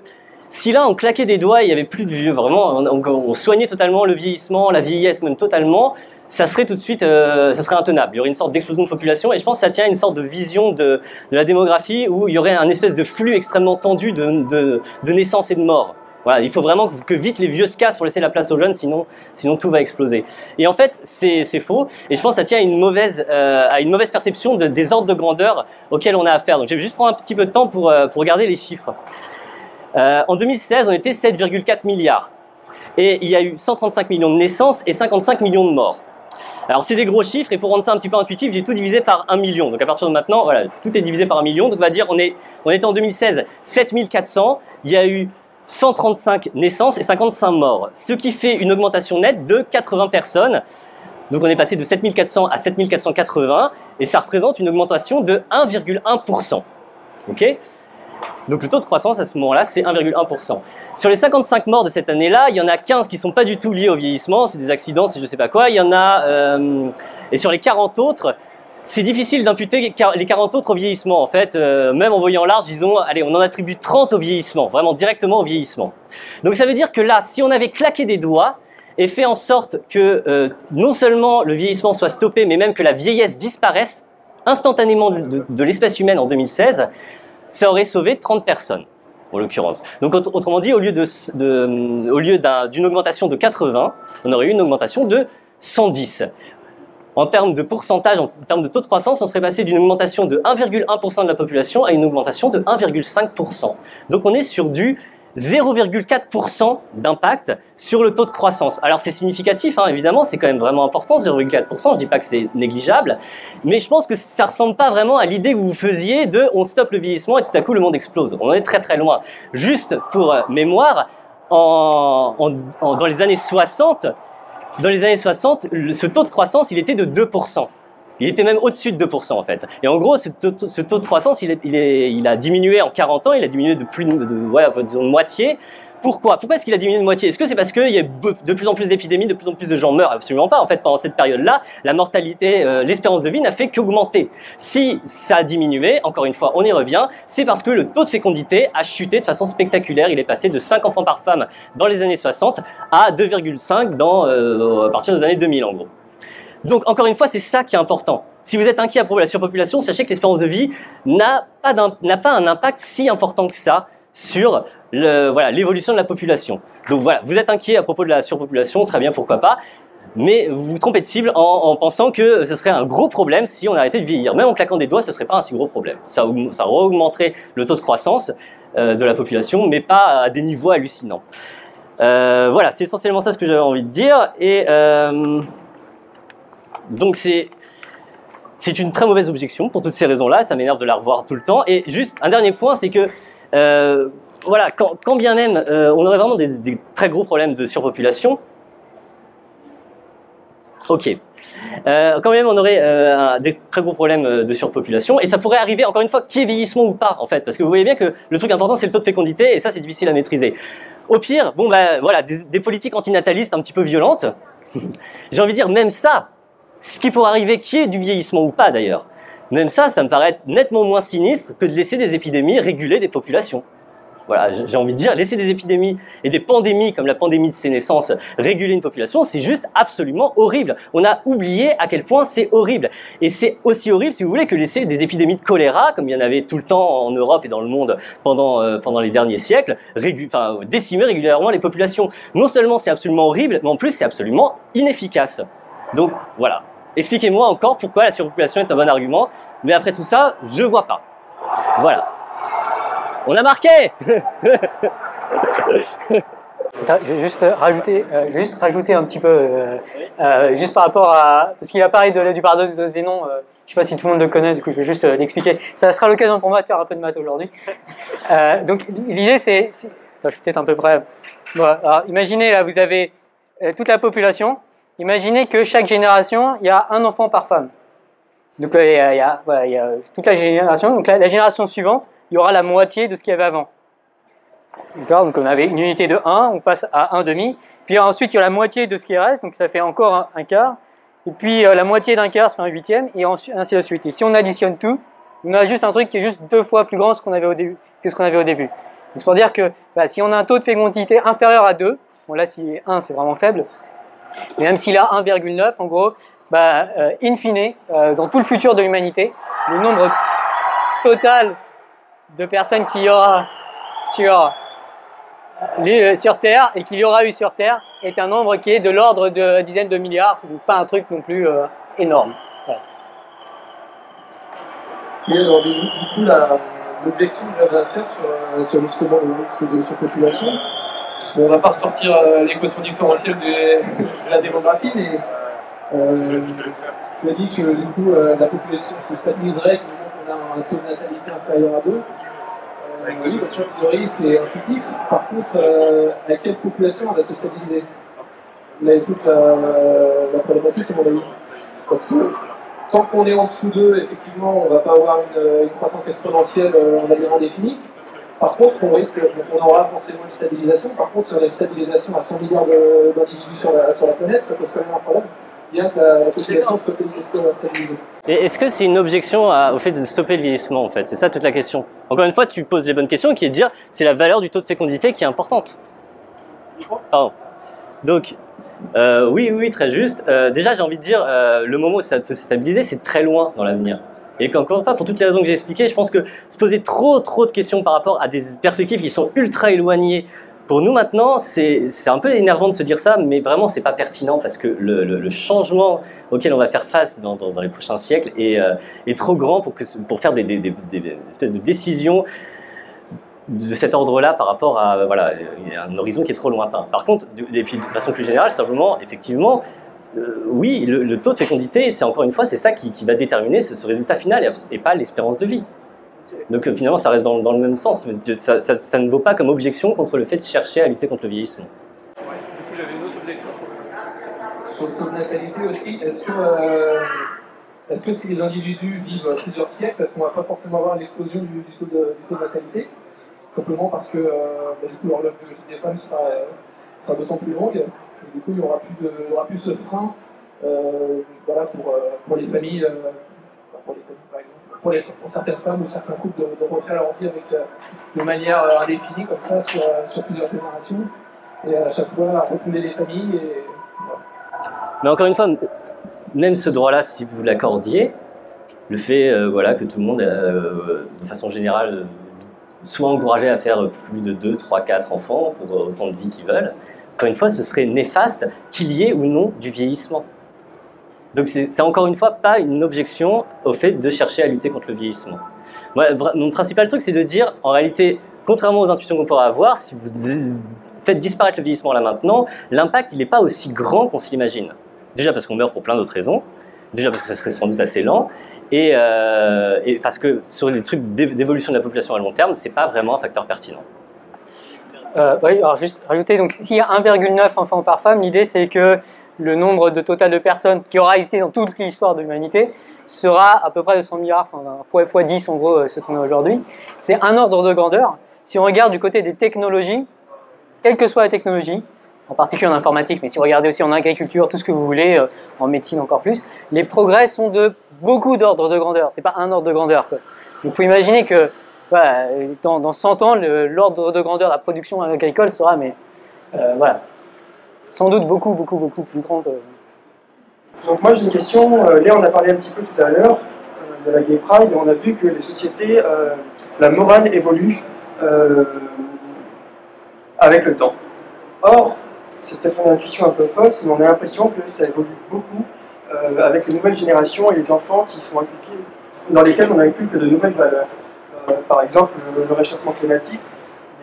si là on claquait des doigts, il y avait plus de vieux, vraiment, on soignait totalement le vieillissement, la vieillesse même totalement, ça serait tout de suite, euh, ça serait intenable. Il y aurait une sorte d'explosion de population, et je pense que ça tient à une sorte de vision de, de la démographie où il y aurait un espèce de flux extrêmement tendu de, de, de naissance et de mort. Voilà, il faut vraiment que vite les vieux se cassent pour laisser la place aux jeunes, sinon, sinon tout va exploser. Et en fait, c'est faux. Et je pense que ça tient à une mauvaise, euh, à une mauvaise perception de, des ordres de grandeur auxquels on a affaire. Donc je vais juste prendre un petit peu de temps pour, euh, pour regarder les chiffres. Euh, en 2016, on était 7,4 milliards. Et il y a eu 135 millions de naissances et 55 millions de morts. Alors c'est des gros chiffres et pour rendre ça un petit peu intuitif, j'ai tout divisé par 1 million. Donc à partir de maintenant, voilà, tout est divisé par 1 million. Donc on va dire on est on était en 2016 7400, il y a eu 135 naissances et 55 morts, ce qui fait une augmentation nette de 80 personnes. Donc on est passé de 7400 à 7480 et ça représente une augmentation de 1,1%. OK? Donc le taux de croissance à ce moment-là, c'est 1,1%. Sur les 55 morts de cette année-là, il y en a 15 qui sont pas du tout liés au vieillissement, c'est des accidents, c'est je sais pas quoi. Il y en a euh, et sur les 40 autres, c'est difficile d'imputer les 40 autres au vieillissement. En fait, euh, même en voyant large, disons, allez, on en attribue 30 au vieillissement, vraiment directement au vieillissement. Donc ça veut dire que là, si on avait claqué des doigts et fait en sorte que euh, non seulement le vieillissement soit stoppé, mais même que la vieillesse disparaisse instantanément de, de l'espèce humaine en 2016, ça aurait sauvé 30 personnes, en l'occurrence. Donc autrement dit, au lieu lieu d'une augmentation de 80, on aurait eu une augmentation de 110. En termes de pourcentage, en termes de taux de croissance, on serait passé d'une augmentation de 1,1% de la population à une augmentation de 1,5%. Donc on est sur du 0,4% d'impact sur le taux de croissance. Alors c'est significatif, hein, évidemment, c'est quand même vraiment important, 0,4%, je dis pas que c'est négligeable, mais je pense que ça ressemble pas vraiment à l'idée que vous faisiez de on stoppe le vieillissement et tout à coup le monde explose. On en est très très loin. Juste pour euh, mémoire, en, dans les années 60, dans les années 60, ce taux de croissance, il était de 2%. Il était même au-dessus de 2% en fait. Et en gros, ce taux, de croissance, il, est, il, est, il, a diminué en 40 ans, il a diminué de plus de, de voilà, disons, de moitié. Pourquoi? Pourquoi est-ce qu'il a diminué de moitié? Est-ce que c'est parce qu'il y a de plus en plus d'épidémies, de plus en plus de gens meurent? Absolument pas. En fait, pendant cette période-là, la mortalité, euh, l'espérance de vie n'a fait qu'augmenter. Si ça a diminué, encore une fois, on y revient, c'est parce que le taux de fécondité a chuté de façon spectaculaire. Il est passé de 5 enfants par femme dans les années 60 à 2,5 dans euh, à partir des années 2000 en gros. Donc encore une fois, c'est ça qui est important. Si vous êtes inquiet à propos de la surpopulation, sachez que l'espérance de vie n'a pas, un impact si important que ça sur l'évolution de la population. Donc voilà, vous êtes inquiet à propos de la surpopulation, très bien, pourquoi pas. Mais vous vous trompez de cible en, en, pensant que ce serait un gros problème si on arrêtait de vieillir. Même en claquant des doigts, ce serait pas un si gros problème. Ça, ça augmenterait le taux de croissance euh, de la population, mais pas à des niveaux hallucinants. Euh, voilà, c'est essentiellement ça ce que j'avais envie de dire. Et euh, donc c'est c'est une très mauvaise objection pour toutes ces raisons-là. Ça m'énerve de la revoir tout le temps. Et juste un dernier point, c'est que euh, voilà, quand, bien même euh, on aurait vraiment des, très gros problèmes de surpopulation. Ok. Euh, quand même, on aurait euh, des très gros problèmes de surpopulation, et ça pourrait arriver, encore une fois, qu'il y ait vieillissement ou pas, en fait, parce que vous voyez bien que le truc important, c'est le taux de fécondité, et ça, c'est difficile à maîtriser. Au pire, bon, bah, voilà, des, des politiques antinatalistes un petit peu violentes. *laughs* J'ai envie de dire, même ça, ce qui pourrait arriver, qui est du vieillissement ou pas d'ailleurs. Même ça, ça me paraît nettement moins sinistre que de laisser des épidémies réguler des populations. Voilà, j'ai envie de dire, laisser des épidémies et des pandémies comme la pandémie de sénescence réguler une population, c'est juste absolument horrible. On a oublié à quel point c'est horrible. Et c'est aussi horrible, si vous voulez, que laisser des épidémies de choléra, comme il y en avait tout le temps en Europe et dans le monde pendant, euh, pendant les derniers siècles, enfin, décimer régulièrement les populations. Non seulement c'est absolument horrible, mais en plus c'est absolument inefficace. Donc voilà. Expliquez-moi encore pourquoi la surpopulation est un bon argument, mais après tout ça, je vois pas. Voilà. On a marqué *laughs* Je vais juste rajouter, euh, juste rajouter un petit peu, euh, euh, juste par rapport à, parce qu'il a parlé de, du paradoxe de Zénon, je sais pas si tout le monde le connaît, du coup je vais juste l'expliquer. Ça sera l'occasion pour moi de faire un peu de maths aujourd'hui. *laughs* donc l'idée c'est, je suis peut-être un peu près. Alors, imaginez là, vous avez toute la population, Imaginez que chaque génération, il y a un enfant par femme. Donc a, il y a, toute la génération. Donc la, génération suivante, il y aura la moitié de ce qu'il y avait avant. D'accord Donc on avait une unité de 1, on passe à 1 demi. Puis ensuite, il y a la moitié de ce qui reste, donc ça fait encore un, quart. Et puis euh, la moitié d'un quart, ça fait un huitième, et ainsi de suite. Et si on additionne tout, on a juste un truc qui est juste deux fois plus grand qu'on avait au début. Que ce qu'on avait au début. C'est pour dire que bah, si on a un taux de fécondité inférieur à 2, bon là si 1 c'est vraiment faible, mais même s'il a 1,9, en gros, bah, euh, in fine, euh, dans tout le futur de l'humanité, le nombre total de personnes qu'il y aura sur euh, sur Terre et qu'il y aura eu sur Terre est un nombre qui est de l'ordre de dizaines de milliards, pas un truc non plus énorme. Et alors, du, coup, l'objection que j'avais à faire sur, justement le risque de surpopulation, on va pas ressortir l'équation différentielle de, de, la démographie, mais euh, tu as dit que du coup la population se stabiliserait quand on a un taux de natalité inférieur à 2 oui, en théorie, c'est intuitif. Par contre, euh, à quelle population on va se stabiliser? Là toute la, la, problématique, à mon avis. Parce que tant qu'on est en dessous d'eux, effectivement, on ne va pas avoir une, une croissance exponentielle, euh, on va dire, indéfinie. Par contre, on risque, on aura forcément une stabilisation. Par contre, si on a une stabilisation à 100 milliards d'individus sur la, sur la planète, ça pose quand même un problème bien que la, population soit stabilisée. Et est-ce que c'est une objection au fait de stopper le vieillissement en fait? C'est ça toute la question. Encore une fois, tu poses les bonnes questions qui est de dire c'est la valeur du taux de fécondité qui est importante. Pardon. Donc, euh, oui, oui, très juste. Euh, déjà, j'ai envie de dire, euh, le moment où ça peut se stabiliser, c'est très loin dans l'avenir. Et encore une fois, pour toutes les raisons que j'ai expliquées, je pense que se poser trop, trop de questions par rapport à des perspectives qui sont ultra éloignées pour nous maintenant, c'est un peu énervant de se dire ça, mais vraiment, c'est pas pertinent parce que le, changement auquel on va faire face dans, les prochains siècles est, euh, trop grand pour, faire des, espèces de décisions de cet ordre-là par rapport à un horizon qui est trop lointain. Par contre, et puis de façon plus générale, simplement, effectivement, euh, oui, le, le, taux de fécondité, c'est encore une fois, c'est ça qui, qui, va déterminer ce, ce résultat final et, et pas l'espérance de vie. Donc euh, finalement, ça reste dans, dans, le même sens. Ça, ça, ça, ne vaut pas comme objection contre le fait de chercher à lutter contre le vieillissement. Ouais, du coup, j'avais une autre objection sur le taux de natalité aussi. Est-ce que, euh, est que si les individus vivent plusieurs siècles, est-ce qu'on ne va pas forcément avoir une explosion du, du, taux, de, du taux, de, natalité? Simplement parce que euh, bah, du coup, l'horloge biologique des femmes sera, euh, sera d'autant plus longue. Du coup, il n'y aura, aura, plus ce frein euh, voilà, pour, pour les familles, pour les familles par exemple pour, certaines femmes ou certains couples de, refaire leur vie avec, euh, de manière euh, indéfinie, comme ça, sur, euh, sur, plusieurs générations, et à chaque fois refonder les familles. Mais encore une fois, même ce droit-là, si vous l'accordiez, le fait euh, voilà, que tout le monde, euh, de façon générale, soit encouragé à faire plus de 2, 3, 4 enfants pour autant de vie qu'ils veulent, encore une fois, ce serait néfaste qu'il y ait ou non du vieillissement. Donc c'est encore une fois pas une objection au fait de chercher à lutter contre le vieillissement. Mon principal truc, c'est de dire, en réalité, contrairement aux intuitions qu'on pourrait avoir, si vous faites disparaître le vieillissement là maintenant, l'impact il n'est pas aussi grand qu'on s'imagine. Déjà parce qu'on meurt pour plein d'autres raisons, déjà parce que ça serait sans doute assez lent, euh, et parce que sur les trucs d'évolution de la population à long terme, c'est pas vraiment un facteur pertinent. Euh, oui, alors juste rajouter, donc s'il y a 1,9 enfants par femme, l'idée c'est que le nombre de total de personnes qui aura existé dans toute l'histoire de l'humanité sera à peu près de 100 milliards, enfin fois, fois 10 en gros euh, ce qu'on a aujourd'hui. C'est un ordre de grandeur. Si on regarde du côté des technologies, quelle que soit la technologie, en particulier en informatique, mais si vous regardez aussi en agriculture, tout ce que vous voulez, en médecine encore plus, les progrès sont de beaucoup d'ordres de grandeur. C'est pas un ordre de grandeur. Quoi. Donc, pouvez imaginer que dans, dans 100 ans, l'ordre de grandeur de la production agricole sera, mais euh, voilà, sans doute beaucoup, beaucoup, beaucoup plus grande. euh. Donc moi j'ai une question, euh, Léa on a parlé un petit peu tout à l'heure de la Gay Pride on a vu que les sociétés, la morale évolue avec le temps. Or, c'est peut-être une intuition un peu fausse, mais on a l'impression que ça évolue beaucoup euh, avec les nouvelles générations et les enfants qui sont inculqués, dans lesquels on inculque de nouvelles valeurs. Euh, par exemple, le, le, réchauffement climatique,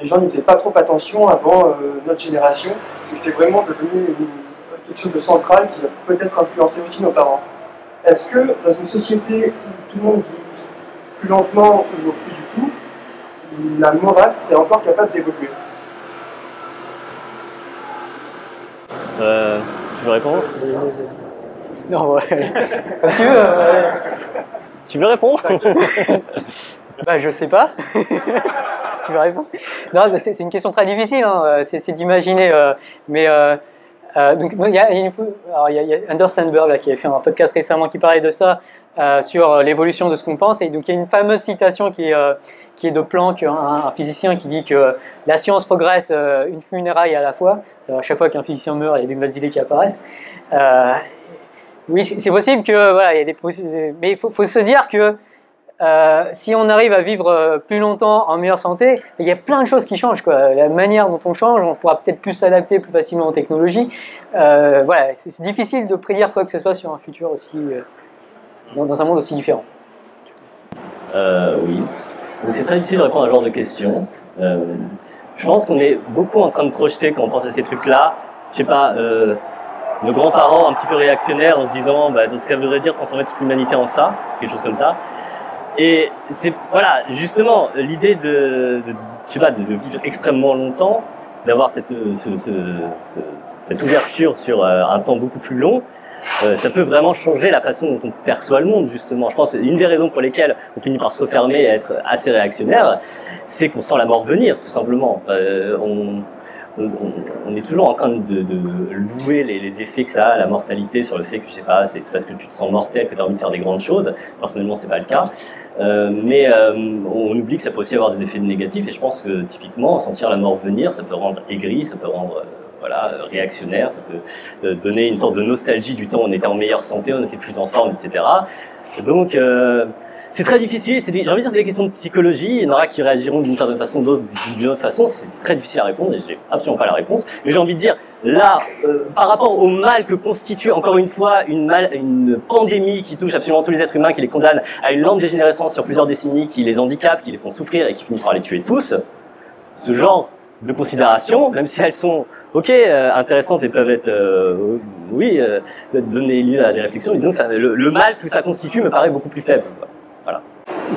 les gens n'y faisaient pas trop attention avant euh, notre génération, et c'est vraiment devenu une, quelque chose de central qui a peut-être influencé aussi nos parents. Est-ce que dans une société où tout le monde vit plus lentement ou plus du tout, la morale serait encore capable d'évoluer? Euh, Tu veux répondre? Non, ouais. Comme *laughs* tu veux. Euh... Tu veux répondre *laughs* Bah, je sais pas. tu veux répondre Non, c'est une question très difficile. Hein. C'est d'imaginer. Euh, mais euh, euh, donc, il y a, il y a, Anders Sandberg là, qui a fait un podcast récemment qui parlait de ça euh, sur l'évolution de ce qu'on pense. Et donc, il y a une fameuse citation qui est, euh, qui est de Planck, un, un, physicien, qui dit que la science progresse euh, une funéraille à la fois. À chaque fois qu'un physicien meurt, il y a des nouvelles idées qui apparaissent. Oui, c'est possible que voilà, il y a des mais il faut, se dire que euh, si on arrive à vivre euh, plus longtemps en meilleure santé, il y a plein de choses qui changent. Quoi. La manière dont on change, on pourra peut-être plus s'adapter plus facilement aux technologies. Euh, voilà, c'est difficile de prédire quoi que ce soit sur un futur aussi, dans, dans, un monde aussi différent. oui. C'est très difficile de répondre à ce genre de questions. je pense qu'on est beaucoup en train de projeter quand on pense à ces trucs-là. Je sais pas, nos grands-parents un petit peu réactionnaires en se disant bah, ça voudrait dire transformer toute l'humanité en ça, quelque chose comme ça. Et c'est voilà justement l'idée de, de, je sais de, de, vivre extrêmement longtemps, d'avoir cette, ce, ce, cette ouverture sur euh, un temps beaucoup plus long. Euh, ça peut vraiment changer la façon dont on perçoit le monde, justement. Je pense que une des raisons pour lesquelles on finit par se refermer et être assez réactionnaire, c'est qu'on sent la mort venir, tout simplement. Euh, on, on, est toujours en train de, louer les, effets que ça a, la mortalité, sur le fait que, je sais pas, c'est parce que tu te sens mortel que tu as envie de faire des grandes choses. Personnellement, c'est pas le cas. Euh, mais euh, on oublie que ça peut aussi avoir des effets négatifs, et je pense que, typiquement, sentir la mort venir, ça peut rendre aigri, ça peut rendre... Euh, voilà, réactionnaire, ça peut donner une sorte de nostalgie du temps où on était en meilleure santé, on était plus en forme, etc. Donc, c'est très difficile. J'ai envie de dire, c'est des questions de psychologie. Il y en aura qui réagiront d'une certaine façon, d'autres d'une autre façon. C'est très difficile à répondre et j'ai absolument pas la réponse. Mais j'ai envie de dire, là, euh, par rapport au mal que constitue encore une fois une, mal, une pandémie qui touche absolument tous les êtres humains, qui les condamne à une lente dégénérescence sur plusieurs décennies, qui les handicape, qui les font souffrir et qui finissent par les tuer tous, ce genre de considérations, même si elles sont ok euh, intéressantes et peuvent être euh, oui donner lieu à des réflexions, disons que ça, le, mal que ça constitue me paraît beaucoup plus faible.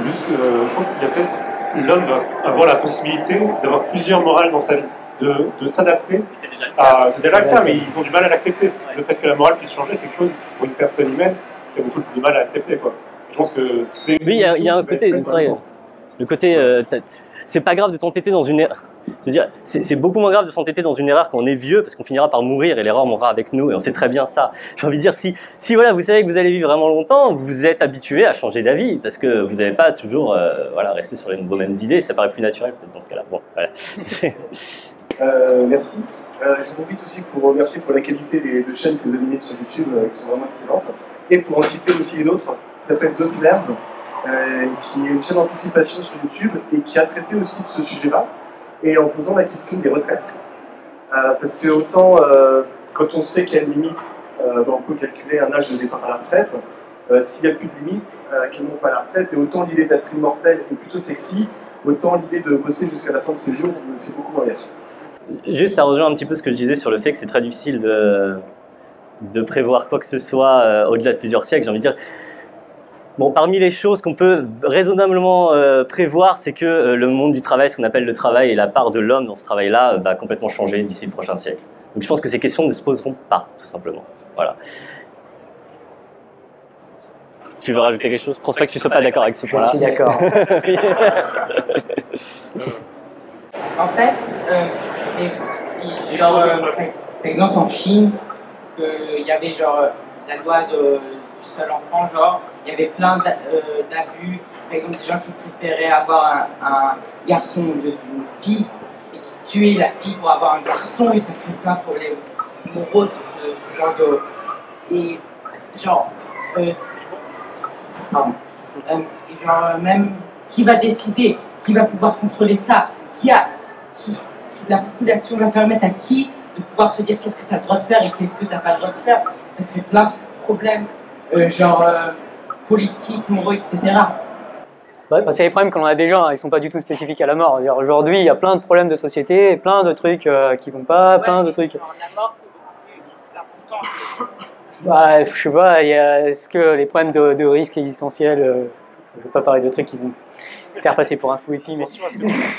Juste, euh, je pense qu'il y a peut-être l'homme va avoir la possibilité d'avoir plusieurs morales dans sa vie, de, de s'adapter. C'est déjà, le cas, mais ils ont du mal à l'accepter. Le fait que la morale puisse changer quelque chose pour une personne humaine qui a beaucoup de mal à accepter. Quoi. Je pense que c'est. Oui, il y, a un côté, le côté, euh, c'est pas grave de t'entêter dans une erreur c'est beaucoup moins grave de s'entêter dans une erreur quand on est vieux, parce qu'on finira par mourir et l'erreur mourra avec nous, et on sait très bien ça. J'ai envie de dire, si, si voilà, vous savez que vous allez vivre vraiment longtemps, vous êtes habitué à changer d'avis, parce que vous n'allez pas toujours euh, voilà, rester sur les, mêmes idées, ça paraît plus naturel dans ce cas-là. Bon, voilà. *laughs* euh, merci. Euh, je profite aussi pour remercier pour la qualité des deux chaînes que vous mises sur YouTube, euh, qui sont vraiment excellentes, et pour en citer aussi une autre, qui s'appelle The Flares, qui est une chaîne d'anticipation sur YouTube et qui a traité aussi de ce sujet-là et en posant la question des retraites. Euh, parce que autant euh, quand on sait qu'il y a une limite, euh, ben, on peut calculer un âge de départ à la retraite. S'il n'y a plus de limite, qu'il ne pas à la retraite, et autant l'idée d'être immortel est plutôt sexy, autant l'idée de bosser jusqu'à la fin de ses jours, c'est beaucoup moins bien. Juste, ça rejoint un petit peu ce que je disais sur le fait que c'est très difficile de, de prévoir quoi que ce soit au-delà de plusieurs siècles. J'ai envie de dire, Bon, parmi les choses qu'on peut raisonnablement euh, prévoir, c'est que euh, le monde du travail, ce qu'on appelle le travail et la part de l'homme dans ce travail-là, euh, va complètement changer d'ici le prochain siècle. Donc je pense que ces questions ne se poseront pas, tout simplement. Voilà. Tu veux rajouter quelque chose? Je pense pas que tu sois pas d'accord avec ce point-là. Je suis d'accord. *laughs* en fait, genre, par exemple en Chine, il y avait genre la loi de seul enfant, genre, il y avait plein euh, d'abus, par exemple des gens qui préféraient avoir un, garçon d'une fille et qui tuaient la fille pour avoir un garçon et ça crée plein de problèmes moraux, ce, ce genre de... Et genre, euh, pardon, euh, et genre même qui va décider, qui va pouvoir contrôler ça, qui a, qui, la population va permettre à qui de pouvoir te dire qu'est-ce que tu as le droit de faire et qu'est-ce que tu n'as pas le droit de faire. Ça fait plein de problèmes euh, genre euh, politique, moraux, etc. Bah, c'est les problèmes qu'on a déjà, hein. ils ne sont pas du tout spécifiques à la mort. Aujourd'hui, il y a plein de problèmes de société, plein de trucs euh, qui vont pas, plein de trucs. Genre, la mort, c'est important. Bah, je sais pas, est-ce que les problèmes de, de risque existentiel, je ne veux pas parler de trucs qui vont faire passer pour un fou ici, mais,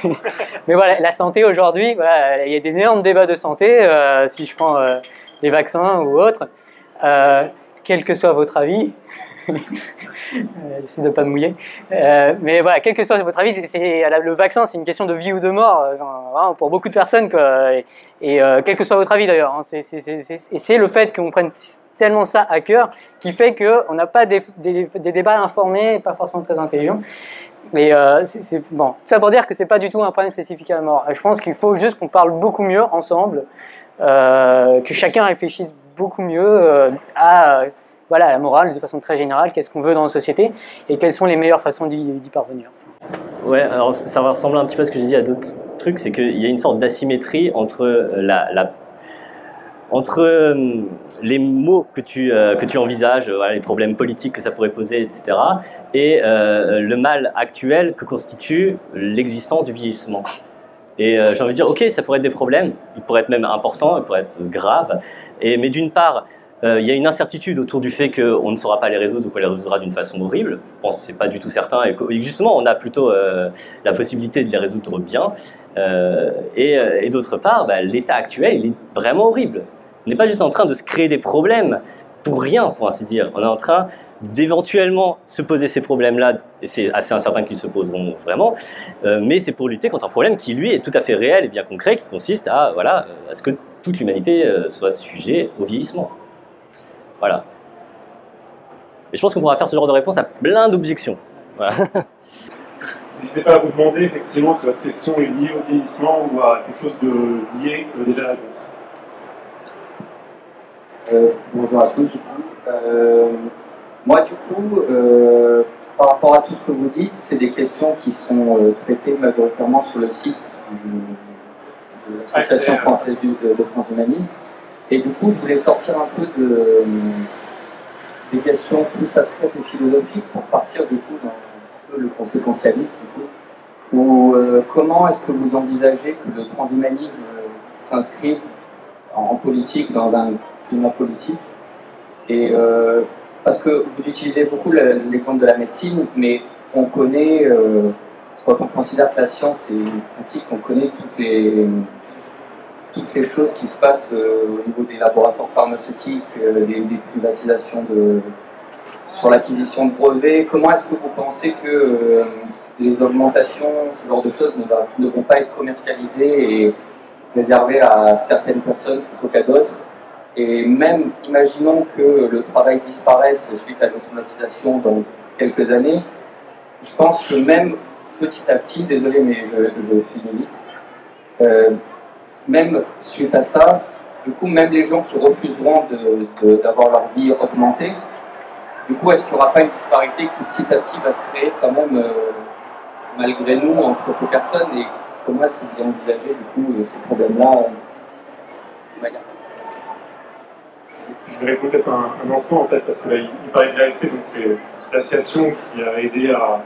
*laughs* mais voilà, la santé aujourd'hui, voilà, il y a des énormes débats de santé, si je prends les vaccins ou autres quel que soit votre avis. *laughs* J'essaie de pas me mouiller. Euh, mais voilà, quel que soit votre avis, c'est, le vaccin, c'est une question de vie ou de mort euh, pour beaucoup de personnes. Et, euh, quel que soit votre avis d'ailleurs. Hein, c'est le fait qu'on prenne tellement ça à cœur qui fait qu'on n'a pas des, débats informés, pas forcément très intelligents. Mais c'est bon, ça pour dire que c'est pas du tout un problème spécifique à la mort. Je pense qu'il faut juste qu'on parle beaucoup mieux ensemble, que chacun réfléchisse beaucoup mieux euh, à voilà, la morale de façon très générale, qu'est-ce qu'on veut dans la société et quelles sont les meilleures façons d'y parvenir. Ouais, alors ça va ressembler un petit peu à ce que j'ai dit à d'autres trucs, c'est qu'il y a une sorte d'asymétrie entre la, la entre euh, les mots que tu, euh, que tu envisages, les problèmes politiques que ça pourrait poser, etc., et euh, le mal actuel que constitue l'existence du vieillissement. Et j'ai envie de dire, ok, ça pourrait être des problèmes, ils pourraient être même importants, ils pourraient être graves, et, mais d'une part, il y a une incertitude autour du fait qu'on ne saura pas les résoudre ou qu'on les résoudra d'une façon horrible. Je pense que c'est pas du tout certain et, que, justement on a plutôt la possibilité de les résoudre bien. et, et d'autre part, bah, l'état actuel il est vraiment horrible. On n'est pas juste en train de se créer des problèmes pour rien, pour ainsi dire. On est en train d'éventuellement se poser ces problèmes-là, et c'est assez incertain qu'ils se poseront vraiment, euh, mais c'est pour lutter contre un problème qui, lui, est tout à fait réel et bien concret, qui consiste à, voilà, à ce que toute l'humanité euh, soit sujet au vieillissement. Voilà. Et je pense qu'on pourra faire ce genre de réponse à plein d'objections. Voilà. *laughs* Pas à vous demander effectivement si votre question est liée au vieillissement ou à quelque chose de lié que déjà la réponse. Euh, bonjour à tous. Euh, moi, du coup, euh, par rapport à tout ce que vous dites, c'est des questions qui sont traitées majoritairement sur le site de l'Association française de transhumanisme. Et du coup, je voulais sortir un peu de, des questions plus abstraites et philosophiques pour partir du coup dans un peu le conséquentialisme. Du coup, ou comment est-ce que vous envisagez que le transhumanisme s'inscrit en politique dans un politique? Et euh, parce que vous utilisez beaucoup l'exemple de la médecine, mais on connaît, euh, quand on considère que la science est pratique, on connaît toutes les, toutes les choses qui se passent euh, au niveau des laboratoires pharmaceutiques, des, privatisations de, sur l'acquisition de brevets. Comment est-ce que vous pensez que les augmentations, ce genre de choses, ne vont pas être commercialisées et réservées à certaines personnes plutôt qu'à d'autres? Et même, imaginons que le travail disparaisse suite à l'automatisation dans quelques années, je pense que même petit à petit, désolé mais je, je finis vite, euh, même suite à ça, du coup, même les gens qui refuseront d'avoir leur vie augmentée, du coup, est-ce qu'il n'y aura pas une disparité qui petit à petit va se créer quand même, euh, malgré nous, entre ces personnes? Et comment est-ce que vous envisagez du coup euh, ces problèmes-là je vais peut-être un, un, instant en fait, parce que là, il, parlait de l'AFT, donc c'est l'association qui a aidé à,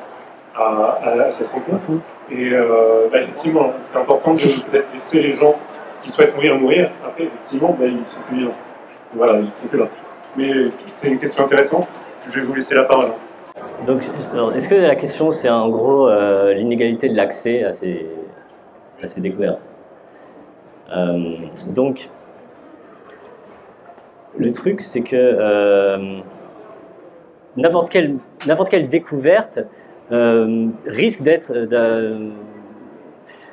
à, à, cette rencontre. Et euh, bah, effectivement, c'est important de peut-être laisser les gens qui souhaitent mourir mourir. Après, effectivement, bah, ils sont plus vivants. Voilà, ils sont plus là. Mais c'est une question intéressante. Je vais vous laisser la parole. Donc, est-ce que la question, c'est en gros euh, l'inégalité de l'accès à ces, à ces découvertes? Euh, Donc, le truc, c'est que euh, n'importe quelle, quelle découverte euh, risque d'être euh,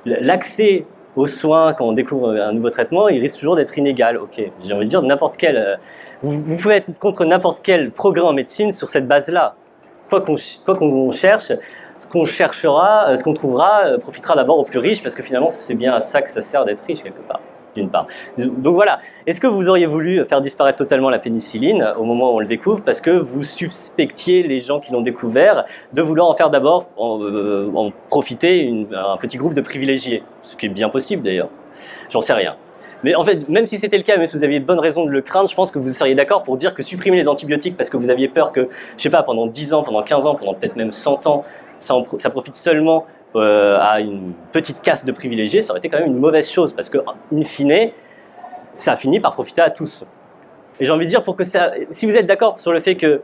l'accès aux soins quand on découvre un nouveau traitement, il risque toujours d'être inégal. Ok, j'ai envie de dire n'importe quel. Vous, pouvez être contre n'importe quel progrès en médecine sur cette base-là. Quoi qu'on qu'on cherche, ce qu'on cherchera, ce qu'on trouvera, profitera d'abord aux plus riches parce que finalement c'est bien à ça que ça sert d'être riche quelque part d'une part. Donc voilà, est-ce que vous auriez voulu faire disparaître totalement la pénicilline au moment où on le découvre parce que vous suspectiez les gens qui l'ont découvert de vouloir en faire d'abord en, euh, profiter un petit groupe de privilégiés, ce qui est bien possible d'ailleurs. J'en sais rien. Mais en fait, même si c'était le cas, même si vous aviez bonne raison de le craindre, je pense que vous seriez d'accord pour dire que supprimer les antibiotiques parce que vous aviez peur que, je sais pas, pendant 10 ans, pendant 15 ans, pendant peut-être même 100 ans, ça, ça profite seulement euh, à une petite caste de privilégiés, ça aurait été quand même une mauvaise chose, parce que, in fine, ça a fini par profiter à tous. Et j'ai envie de dire, pour que ça, si vous êtes d'accord sur le fait que,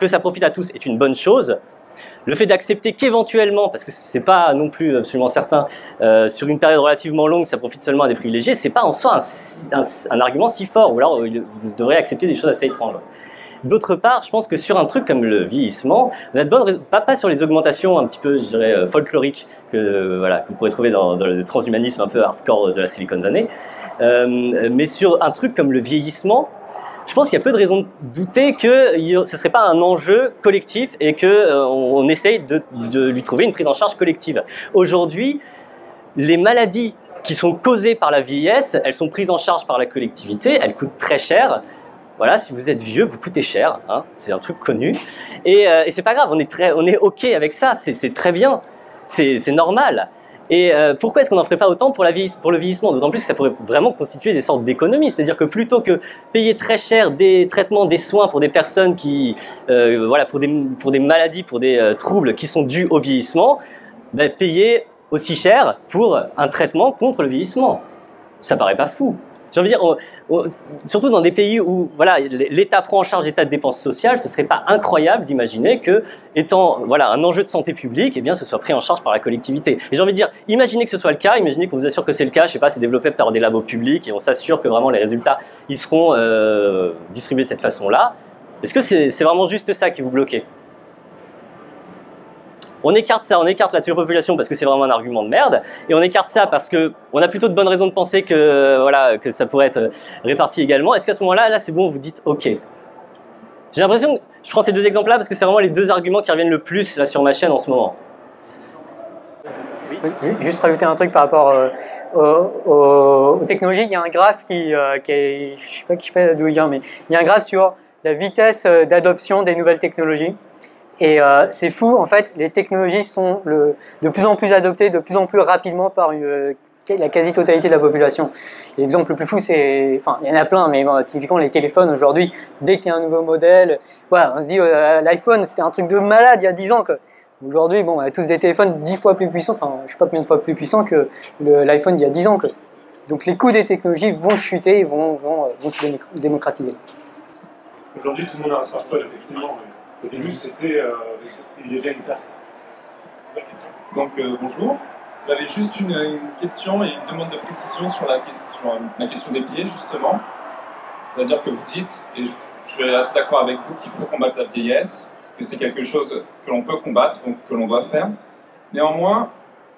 que ça profite à tous est une bonne chose, le fait d'accepter qu'éventuellement, parce que c'est pas non plus absolument certain, euh, sur une période relativement longue, ça profite seulement à des privilégiés, c'est pas en soi un, un, argument si fort, ou alors euh, vous devrez accepter des choses assez étranges. D'autre part, je pense que sur un truc comme le vieillissement, on a de bonnes pas, pas sur les augmentations un petit peu, je dirais, euh, folkloriques que, euh, voilà, que vous pourrez trouver dans, le transhumanisme un peu hardcore de la Silicon Valley, euh, mais sur un truc comme le vieillissement, je pense qu'il y a peu de raisons de douter que ce serait pas un enjeu collectif et que on, essaye de, de lui trouver une prise en charge collective. Aujourd'hui, les maladies qui sont causées par la vieillesse, elles sont prises en charge par la collectivité, elles coûtent très cher, Voilà, si vous êtes vieux, vous coûtez cher, hein, c'est un truc connu. Et, euh, et c'est pas grave, on est très, on est ok avec ça, c'est très bien, c'est normal. Et euh, pourquoi est-ce qu'on n'en ferait pas autant pour, la vie, pour le vieillissement? D'autant plus que ça pourrait vraiment constituer des sortes d'économies. C'est-à-dire que plutôt que payer très cher des traitements, des soins pour des personnes qui, euh, voilà, pour des, pour des maladies, pour des euh, troubles qui sont dus au vieillissement, ben, payer aussi cher pour un traitement contre le vieillissement. Ça paraît pas fou. J'ai envie de dire, surtout dans des pays où voilà l'État prend en charge l'état de dépenses sociales, ce serait pas incroyable d'imaginer que, étant voilà un enjeu de santé publique, eh bien ce soit pris en charge par la collectivité. Et j'ai envie de dire, imaginez que ce soit le cas, imaginez qu'on vous assure que c'est le cas, je sais pas, c'est développé par des labos publics et on s'assure que vraiment les résultats ils seront euh, distribués de cette façon-là. Est-ce que c'est vraiment juste ça qui vous bloquez on écarte ça, on écarte la surpopulation parce que c'est vraiment un argument de merde, et on écarte ça parce que on a plutôt de bonnes raisons de penser que voilà que ça pourrait être réparti également. Est-ce qu'à ce, moment-là, là, c'est bon, vous dites OK J'ai l'impression, que je prends ces deux exemples-là parce que c'est vraiment les deux arguments qui reviennent le plus là sur ma chaîne en ce moment. Juste rajouter un truc par rapport euh, aux, technologies. Il y a un graphe qui, euh, est, je sais pas, je d'où il vient, mais il y a un graphe sur la vitesse euh, d'adoption des nouvelles technologies. Et euh, c'est fou, en fait, les technologies sont de plus en plus adoptées, de plus en plus rapidement par une, la quasi-totalité de la population. L'exemple le plus fou, c'est, enfin, il y en a plein, mais typiquement les téléphones aujourd'hui, dès qu'il y a un nouveau modèle, voilà, on se dit, euh, l'iPhone, c'était un truc de malade il y a 10 ans. Aujourd'hui, bon, on a tous des téléphones 10 fois plus puissants, enfin, je sais pas combien de fois plus puissants que l'iPhone il y a 10 ans. Donc les coûts des technologies vont chuter, vont, vont, vont se démocratiser. Aujourd'hui, tout le monde a un smartphone, effectivement. Au début, c'était euh, privilégier une classe. Donc, euh, bonjour. J'avais juste une, question et une demande de précision sur la question, question des pieds, justement. C'est-à-dire que vous dites, et je, suis assez d'accord avec vous, qu'il faut combattre la vieillesse, que c'est quelque chose que l'on peut combattre, donc que l'on doit faire. Néanmoins,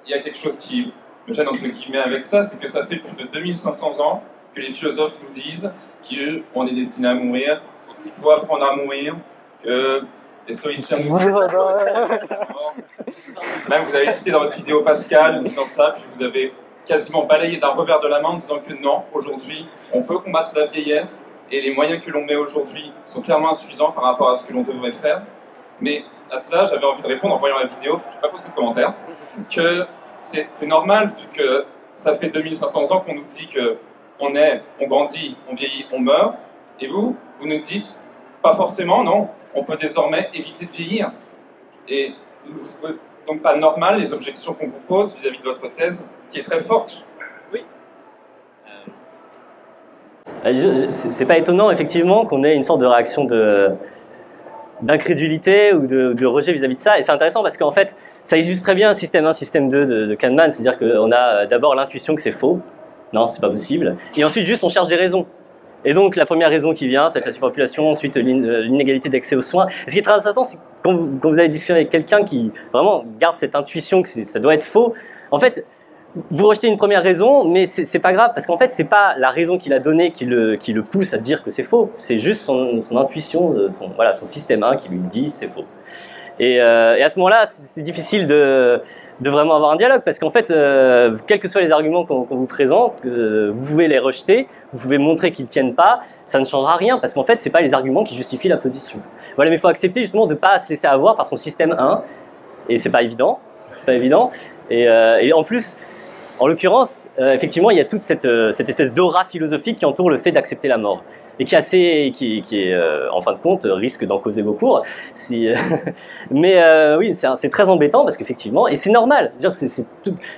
il y a quelque chose qui me gêne entre guillemets avec ça, c'est que ça fait plus de 2500 ans que les philosophes nous disent qu'on est destiné à mourir, qu'il faut apprendre à mourir, que les stoïciens nous Même vous avez cité dans votre vidéo Pascal disant ça, puis vous avez quasiment balayé d'un revers de la main en disant que non, aujourd'hui, on peut combattre la vieillesse et les moyens que l'on met aujourd'hui sont clairement insuffisants par rapport à ce que l'on devrait faire. Mais à cela, j'avais envie de répondre en voyant la vidéo, je n'ai pas posé de commentaire, que c'est normal, vu que ça fait 2500 ans qu'on nous dit que on est, on grandit, on vieillit, on meurt, et vous, vous nous dites, pas forcément, non, on peut désormais éviter de vieillir. Et donc pas normal les objections qu'on vous pose vis-à-vis de votre thèse, qui est très forte. Oui. Euh, c'est pas étonnant, effectivement, qu'on ait une sorte de réaction de d'incrédulité ou de, rejet vis-à-vis de ça. Et c'est intéressant parce qu'en fait, ça illustre très bien un système 1, système 2 de, de Kahneman. C'est-à-dire qu'on a d'abord l'intuition que c'est faux. Non, c'est pas possible. Et ensuite, juste, on cherche des raisons. Et donc la première raison qui vient, c'est la surpopulation, ensuite euh, l'inégalité d'accès aux soins. ce qui est très intéressant, c'est quand vous, quand vous allez discuter avec quelqu'un qui vraiment garde cette intuition que ça doit être faux, en fait, vous rejetez une première raison, mais c'est pas grave parce qu'en fait c'est pas la raison qu'il a donnée qui le, pousse à dire que c'est faux, c'est juste son, intuition, son, voilà, son système 1 qui lui dit c'est faux. Et, euh, et, à ce moment-là, c'est difficile de, de, vraiment avoir un dialogue parce qu'en fait, euh, quels que soient les arguments qu'on vous présente, euh, vous pouvez les rejeter, vous pouvez montrer qu'ils tiennent pas, ça ne changera rien parce qu'en fait, c'est pas les arguments qui justifient la position. Voilà, mais il faut accepter justement de pas se laisser avoir par son système 1 et c'est pas évident, c'est pas évident. Et, euh, et en plus, en l'occurrence, euh, effectivement, il y a toute cette, cette espèce d'aura philosophique qui entoure le fait d'accepter la mort et qui est assez, qui, qui est euh, en fin de compte risque d'en causer vos cours. Si, *laughs* mais euh, oui, c'est très embêtant parce qu'effectivement, et c'est normal,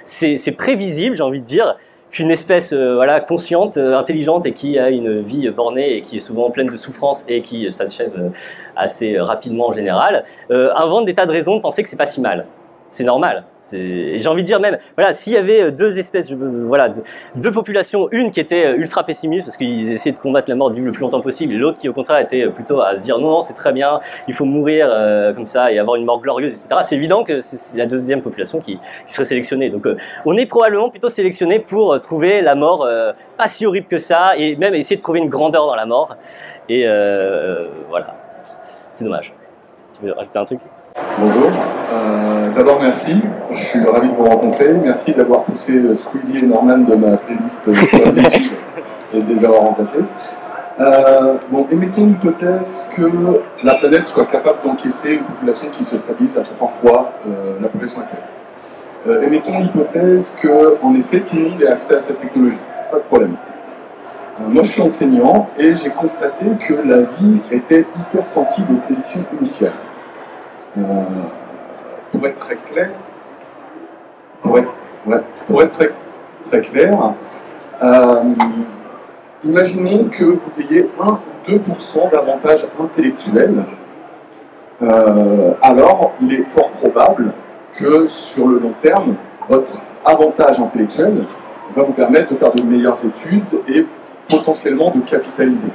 c'est prévisible, j'ai envie de dire, qu'une espèce euh, voilà consciente, intelligente et qui a une vie bornée et qui est souvent pleine de souffrances et qui s'achève assez rapidement en général, invente des tas de raisons de penser que c'est pas si mal. C'est normal. J'ai envie de dire même, voilà, s'il y avait euh, deux espèces, voilà, deux populations, une qui était euh, ultra pessimiste parce qu'ils essayaient de combattre la mort du le plus longtemps possible, et l'autre qui au contraire était euh, plutôt à se dire non, c'est très bien, il faut mourir comme ça et avoir une mort glorieuse, etc. C'est évident que c'est la deuxième population qui, qui serait sélectionnée. Donc, on est probablement plutôt sélectionné pour trouver la mort pas si horrible que ça et même essayer de trouver une grandeur dans la mort. Et voilà, c'est dommage. Tu veux rajouter un truc? Bonjour. Euh, D'abord, merci. Je suis ravi de vous rencontrer. Merci d'avoir poussé Squeezie et Norman de ma playlist et de les *laughs* avoir remplacés. Euh, bon, émettons l'hypothèse que la planète soit capable d'encaisser une population qui se stabilise à trois fois euh, la population actuelle. Euh, émettons l'hypothèse que, en effet, tout le monde ait accès à cette technologie. Pas de problème. Moi, je suis enseignant et j'ai constaté que la vie était hyper sensible aux conditions initiales. Euh, pour être très clair, pour être, ouais, pour être très, très clair, euh, imaginez que vous ayez 1 ou 2% d'avantage intellectuel, euh, alors il est fort probable que sur le long terme, votre avantage intellectuel va vous permettre de faire de meilleures études et potentiellement de capitaliser.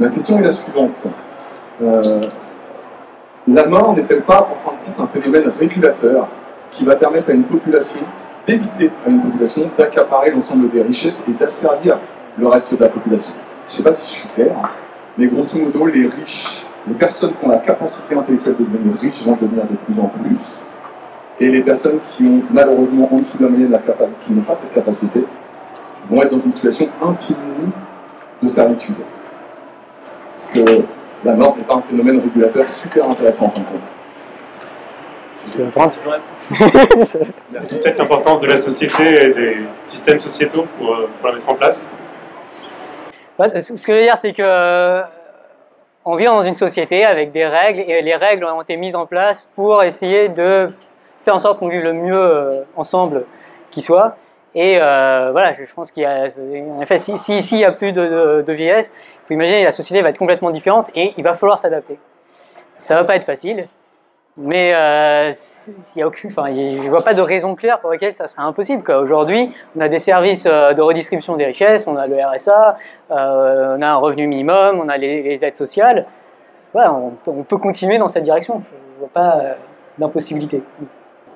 La question est la suivante. Euh, la mort n'est-elle pas, en fin de compte, un phénomène régulateur qui va permettre à une population d'éviter à une population d'accaparer l'ensemble des richesses et d'asservir le reste de la population Je ne sais pas si je suis clair, hein, mais grosso modo, les riches, les personnes qui ont la capacité intellectuelle de devenir riches vont devenir de plus en plus, et les personnes qui ont malheureusement en dessous de la moyenne, qui n'ont pas cette capacité, vont être dans une situation infinie de servitude. La mort n'est pas un phénomène régulateur super intéressant en fin de compte. C'est *laughs* peut-être l'importance de la société et des systèmes sociétaux pour, euh, pour la mettre en place. Ouais, ce que je veux dire, c'est que euh, on vit dans une société avec des règles et les règles ont été mises en place pour essayer de faire en sorte qu'on vive le mieux euh, ensemble qui soit. Et euh, voilà, je, pense qu'il y a, en effet, si si- s'il y a plus de, de, de vieillesse, il faut imaginer la société va être complètement différente et il va falloir s'adapter. Ça va pas être facile, mais euh, y a aucune, enfin, je vois pas de raison claire pour laquelle ça serait impossible. Aujourd'hui, on a des services euh, de redistribution des richesses, on a le RSA, euh, on a un revenu minimum, on a les, aides sociales. Voilà, on, peut- on peut continuer dans cette direction. Je vois pas euh, d'impossibilité.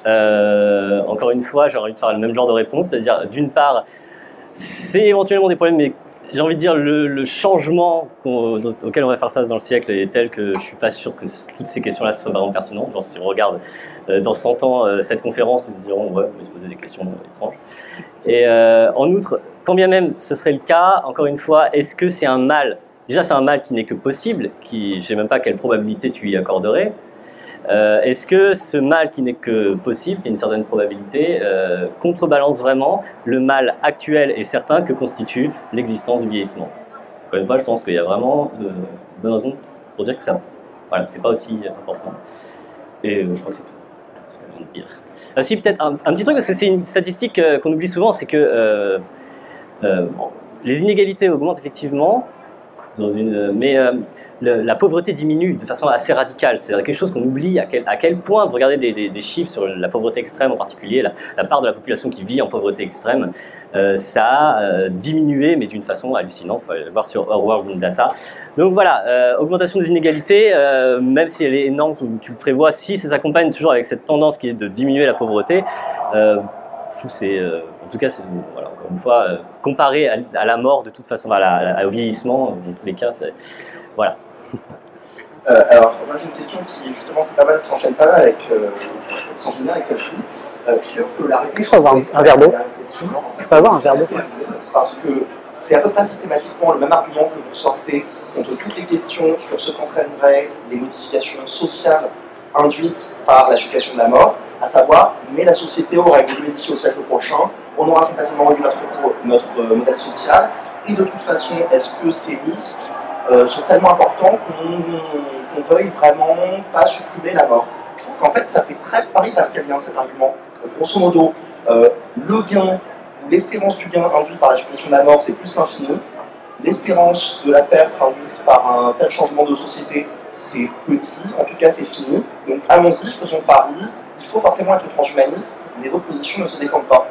Encore une fois, j'ai envie faire le même genre de réponse, c'est-à-dire d'une part, c'est éventuellement des problèmes, mais j'ai envie de dire le, le changement qu'on- auquel on va faire face dans le siècle est tel que je suis pas sûr que toutes ces questions-là soient vraiment pertinentes. Genre si on regarde euh, dans 100 ans euh, cette conférence, ils diront ouais, on va se poser des questions étranges. Et euh, en outre, quand bien même ce serait le cas, encore une fois, est-ce que c'est un mal? Déjà, c'est un mal qui n'est que possible, qui, je sais même pas quelle probabilité tu y accorderais. Euh, Est-ce que ce mal qui n'est que possible, qui a une certaine probabilité, euh, contrebalance vraiment le mal actuel et certain que constitue l'existence du vieillissement? Encore une fois, je pense qu'il y a vraiment de bonnes raisons pour dire que ça, voilà, c'est pas aussi important. Et euh, je crois que c'est tout. dire. Euh, si peut-être un, petit truc parce que c'est une statistique euh, qu'on oublie souvent, c'est que euh, euh, les inégalités augmentent effectivement dans une, mais euh, le- la pauvreté diminue de façon assez radicale. C'est quelque chose qu'on oublie à quel, à quel point, vous regardez des, des- des chiffres sur la pauvreté extrême en particulier, la, la part de la population qui vit en pauvreté extrême, euh, ça a euh, diminué, mais d'une façon hallucinante. Faut aller voir sur Our World Data. Donc voilà, euh, augmentation des inégalités, euh, même si elle est énorme, tu, tu prévois, si ça s'accompagne toujours avec cette tendance qui est de diminuer la pauvreté, euh, je trouve que c'est, euh, en tout cas, c'est, voilà, encore une fois, euh, comparé à, à la mort, de toute façon, à la- à- au vieillissement, dans tous les cas, c'est, voilà. *laughs* Euh, alors, moi j'ai une question qui, justement, c'est pas mal, s'enchaîne pas mal avec, euh, s'enchaîne bien avec celle-ci. Euh, je trouve que la réponse. Je peux avoir un- verre d'eau Je Je peux avoir un verre d'eau Parce que c'est à peu près systématiquement le même argument que vous sortez contre toutes les questions sur ce qu'entraîneraient les modifications sociales induites par la suppression de la mort, à savoir, mais la société aura évolué d'ici au siècle prochain, on aura complètement revu notre, notre euh, modèle social, et de toute façon, est-ce que ces risques euh, sont tellement importants qu'on qu'on veuille vraiment pas supprimer la mort? Je trouve qu'en fait, ça fait très Paris pascalien cet argument. Grosso modo, euh, le gain l'espérance du gain induit par la suppression de la mort, c'est plus l'infini. L'espérance de la perte induite par un tel changement de société, c'est petit, en tout cas c'est fini. Donc allons-y, faisons pari, il faut forcément être transhumaniste, les autres positions ne se défendent pas.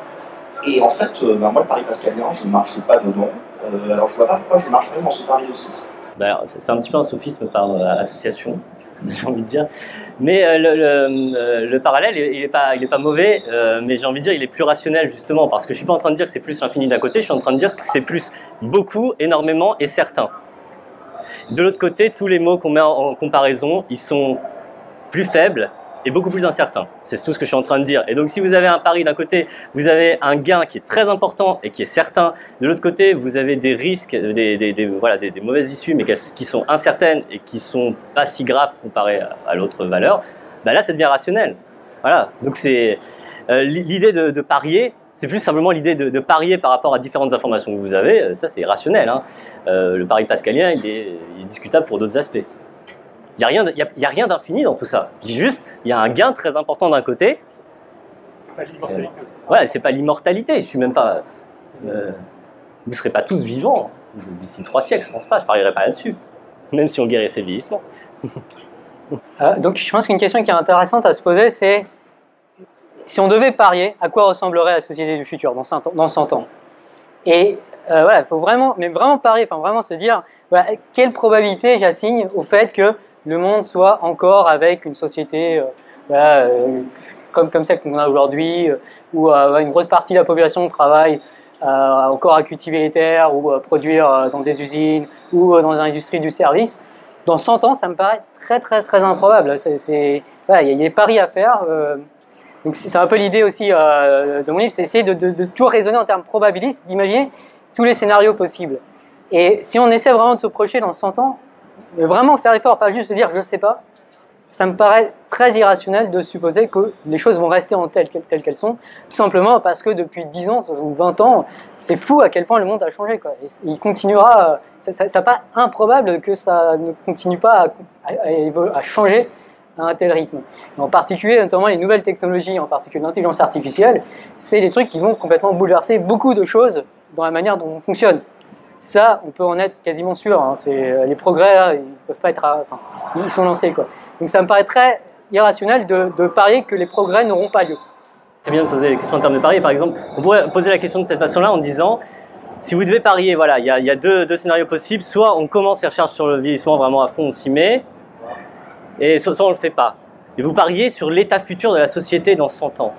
Et en fait, euh, ben, moi le pari pascalien, je ne marche pas dedans, Euh, alors je vois pas pourquoi je marcherais dans ce pari aussi. D'ailleurs, c'est un petit peu un sophisme par euh, association, *laughs* j'ai envie de dire. Mais le, le- le parallèle, il il est pas, pas mauvais, mais j'ai envie de dire, il est plus rationnel justement, parce que je suis pas en train de dire que c'est plus l'infini d'un côté, je suis en train de dire que c'est plus beaucoup, énormément et certain. De l'autre côté, tous les mots qu'on met en, comparaison, ils sont plus faibles est beaucoup plus incertain. C'est tout ce que je suis en train de dire. Et donc si vous avez un pari d'un côté, vous avez un gain qui est très important et qui est certain. De l'autre côté, vous avez des risques, des, des, des voilà, des, mauvaises issues, mais qui sont incertaines et qui sont pas si graves comparées à, l'autre valeur. Bah là, ça devient rationnel. Voilà. Donc c'est euh, l'idée de, parier. C'est plus simplement l'idée de, de, parier par rapport à différentes informations que vous avez. Ça, c'est rationnel. Hein. Euh, le pari pascalien, il est, il est discutable pour d'autres aspects. Il n'y a rien, y a, rien d'infini dans tout ça. Je dis juste, il y a un gain très important d'un côté. C'est pas l'immortalité aussi. Ouais, c'est pas l'immortalité. Je suis même pas. Euh, vous ne serez pas tous vivants d'ici trois siècles, je pense pas. Je parierais pas là-dessus. Même si on guérissait le vieillissement. euh, donc, je pense qu'une question qui est intéressante à se poser, c'est si on devait parier, à quoi ressemblerait la société du futur dans 100 ans, dans 100 ans? Et euh, voilà, il faut vraiment, mais vraiment parier, enfin vraiment se dire, quelle probabilité j'assigne au fait que le monde soit encore avec une société euh, euh, comme, comme celle qu'on a aujourd'hui, où une grosse partie de la population travaille encore à cultiver les terres ou à produire dans des usines ou dans l'industrie du service. Dans 100 ans, ça me paraît très très très improbable. Il y a des paris à faire. Donc c'est un peu l'idée aussi de mon livre, c'est essayer de, de, de toujours raisonner en termes probabilistes, d'imaginer tous les scénarios possibles. Et si on essaie vraiment de se projeter dans 100 ans, mais vraiment faire effort, pas juste dire je sais pas, ça me paraît très irrationnel de supposer que les choses vont rester en telles, telles qu'elles sont, tout simplement parce que depuis 10 ans ou 20 ans, c'est fou à quel point le monde a changé. Et il continuera, ça n'est pas improbable que ça ne continue pas à changer à un tel rythme. En particulier, notamment les nouvelles technologies, en particulier l'intelligence artificielle, c'est des trucs qui vont complètement bouleverser beaucoup de choses dans la manière dont on fonctionne. Ça, on peut en être quasiment sûr. Hein. C'est, les progrès, là, ils peuvent pas être, ils sont lancés quoi. Donc ça me paraît très irrationnel de, parier que les progrès n'auront pas lieu. C'est bien de poser la question en termes de parier. Par exemple, on pourrait poser la question de cette façon-là en disant, si vous devez parier, voilà, il y a, y a deux, deux, scénarios possibles. Soit on commence les recherches sur le vieillissement vraiment à fond, on s'y met, et soit on le fait pas. Et vous pariez sur l'état futur de la société dans 100 ans.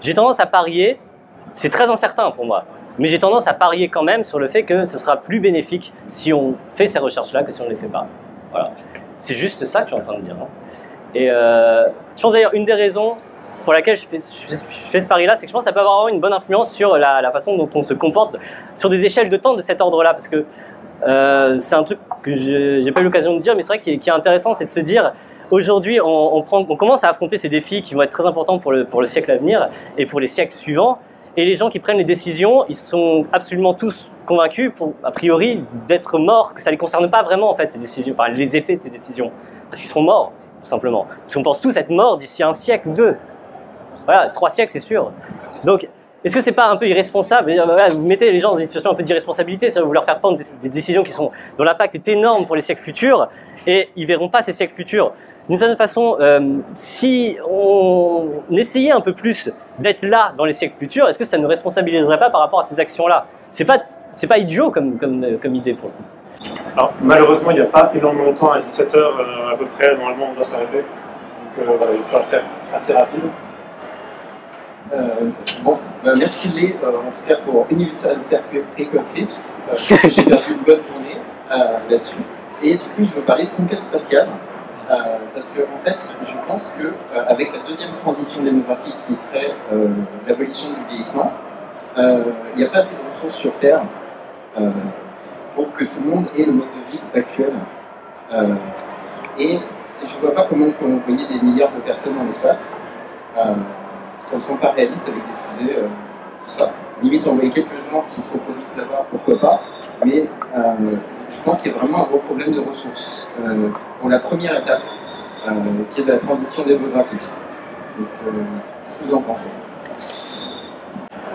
J'ai tendance à parier, c'est très incertain pour moi, mais j'ai tendance à parier quand même sur le fait que ce sera plus bénéfique si on fait ces recherches-là que si on ne les fait pas. Voilà. C'est juste ça que je suis en train de dire. Hein. Et euh, je pense d'ailleurs une des raisons pour laquelle je fais, ce pari-là, c'est que je pense que ça peut avoir une bonne influence sur la, façon dont on se comporte sur des échelles de temps de cet ordre-là. Parce que euh, c'est un truc que j'ai pas eu l'occasion de dire, mais c'est vrai qui qui est intéressant, c'est de se dire aujourd'hui, on, on, prend, on commence à affronter ces défis qui vont être très importants pour le, pour le siècle à venir et pour les siècles suivants. Et les gens qui prennent les décisions, ils sont absolument tous convaincus, pour, a priori, d'être morts, que ça les concerne pas vraiment en fait ces décisions, enfin les effets de ces décisions, parce qu'ils seront morts tout simplement. Parce qu'on pense tous être morts d'ici un siècle ou deux. Voilà, trois siècles c'est sûr. Donc, est-ce que c'est pas un peu irresponsable Vous mettez les gens dans une situation un peu d'irresponsabilité, ça vous leur faire prendre des, décisions qui sont dont l'impact est énorme pour les siècles futurs, et ils verront pas ces siècles futurs. D'une certaine façon, euh, si on essayait un peu plus d'être là dans les siècles futurs, est-ce que ça ne responsabiliserait pas par rapport à ces actions-là? C'est pas c'est pas idiot comme, comme, idée pour le coup. Malheureusement, il n'y a pas énormément de temps, à 17h euh, à peu près, normalement on doit s'arrêter. Donc euh, il faut faire assez rapide. Euh, bon, bah, merci Lé, euh, en tout cas pour Universal Eclipse. Euh, *laughs* J'ai perdu une bonne journée là-dessus. Et du coup, je veux parler de conquête spatiale. parce que en fait, je pense que avec la deuxième transition démographique qui serait l'abolition du vieillissement, il n'y a pas assez de ressources sur Terre pour que tout le monde ait le mode de vie actuel. Euh, et je ne vois pas comment on peut envoyer des milliards de personnes dans l'espace. Euh, ça me semble pas réaliste avec des fusées, euh, tout ça. Limite, envoyer quelques gens qui se reproduisent là-bas, pourquoi pas. Mais je pense qu'il y a vraiment un gros problème de ressources pour la première étape, qui est de la transition démographique. Donc, qu'est-ce que vous en pensez?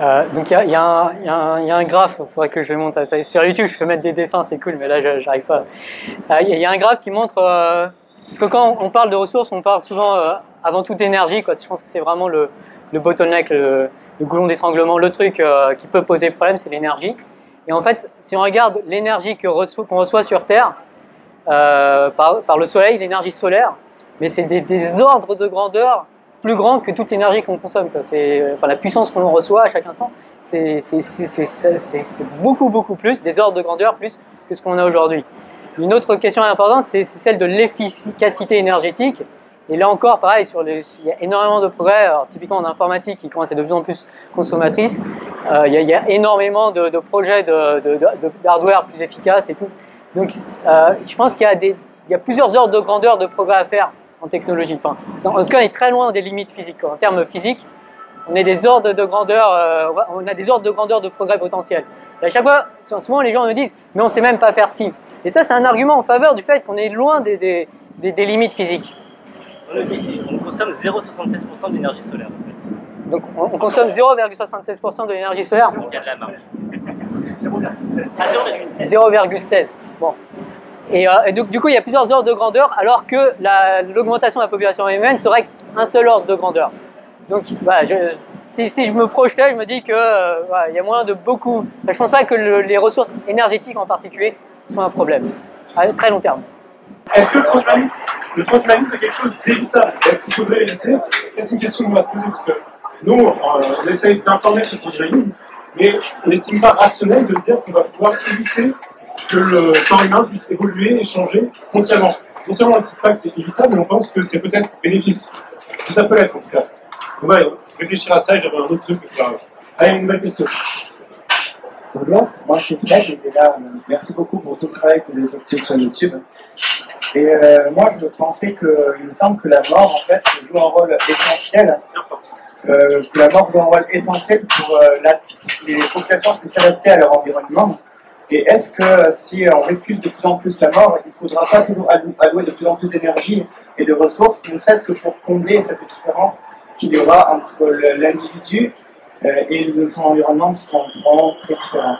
Euh, donc il y, a, un graphe, il faudrait que je le monte ça. Sur YouTube, je peux mettre des dessins, c'est cool, mais là, j'arrive pas. Il euh, y, a un graphe qui montre... Euh, parce que quand on parle de ressources, on parle souvent euh, avant toute énergie. Quoi. Je pense que c'est vraiment le, le, bottleneck, le, le goulon d'étranglement, le truc euh, qui peut poser problème, c'est l'énergie. Et en fait, si on regarde l'énergie qu'on reçoit, sur Terre par, par, le Soleil, l'énergie solaire, mais c'est des, ordres de grandeur plus grand que toute l'énergie qu'on consomme. C'est, enfin, la puissance qu'on reçoit à chaque instant, c'est beaucoup, beaucoup plus, des ordres de grandeur plus que ce qu'on a aujourd'hui. Une autre question importante, c'est celle de l'efficacité énergétique. Et là encore, pareil, il y a énormément de progrès. Typiquement en informatique, qui commence à être de plus en plus consommatrice, euh, il, y a, énormément de, de projets d'hardware plus efficaces et tout. Donc, euh, je pense qu'il y a plusieurs ordres de grandeur de progrès à faire en technologie. Enfin, en tout cas, on est très loin des limites physiques. En termes physiques, on est des ordres de grandeur, euh, on a des ordres de grandeur de progrès potentiel. Et à chaque fois, souvent les gens me disent, mais on ne sait même pas faire ci. Et ça, c'est un argument en faveur du fait qu'on est loin des, limites physiques. On consomme 0,76% de l'énergie solaire en fait. Donc on, on consomme 0,76% de l'énergie solaire Il y a de la marge. 0,16. Bon. Et, euh, et donc, du coup, il y a plusieurs ordres de grandeur, alors que l'augmentation de la population humaine serait un seul ordre de grandeur. Donc, voilà, je, si, si, je me projetais, je me dis que euh, voilà, il y a moyen de beaucoup. Enfin, je pense pas que le, les ressources énergétiques en particulier soient un problème à très long terme. Est-ce que le transhumanisme, le transhumanisme c'est quelque chose d'évitable Est-ce qu'il faudrait éviter? C'est une question qu'on va se poser parce que nous, on essaye d'informer sur le transhumanisme, mais on n'estime pas rationnel de dire qu'on va pouvoir éviter que le corps humain puisse évoluer et changer consciemment. Non seulement on ne sait pas que c'est évitable, mais on pense que c'est peut-être bénéfique. Que ça peut l'être en tout cas. On va réfléchir à ça et j'avais un autre truc faire. Allez, une nouvelle question. Bonjour, moi c'est Fred, là. Merci beaucoup pour tout le travail que vous avez fait sur YouTube. Et euh, moi je pensais que, il me semble que la mort en fait joue un rôle essentiel. Euh, la mort joue un rôle essentiel pour euh, les populations puissent s'adapter à leur environnement. Et est-ce que si on recule de plus en plus la mort, il ne faudra pas toujours allouer de plus en plus d'énergie et de ressources, ne serait-ce que pour combler cette différence qu'il y aura entre l'individu et son environnement qui sont vraiment très différents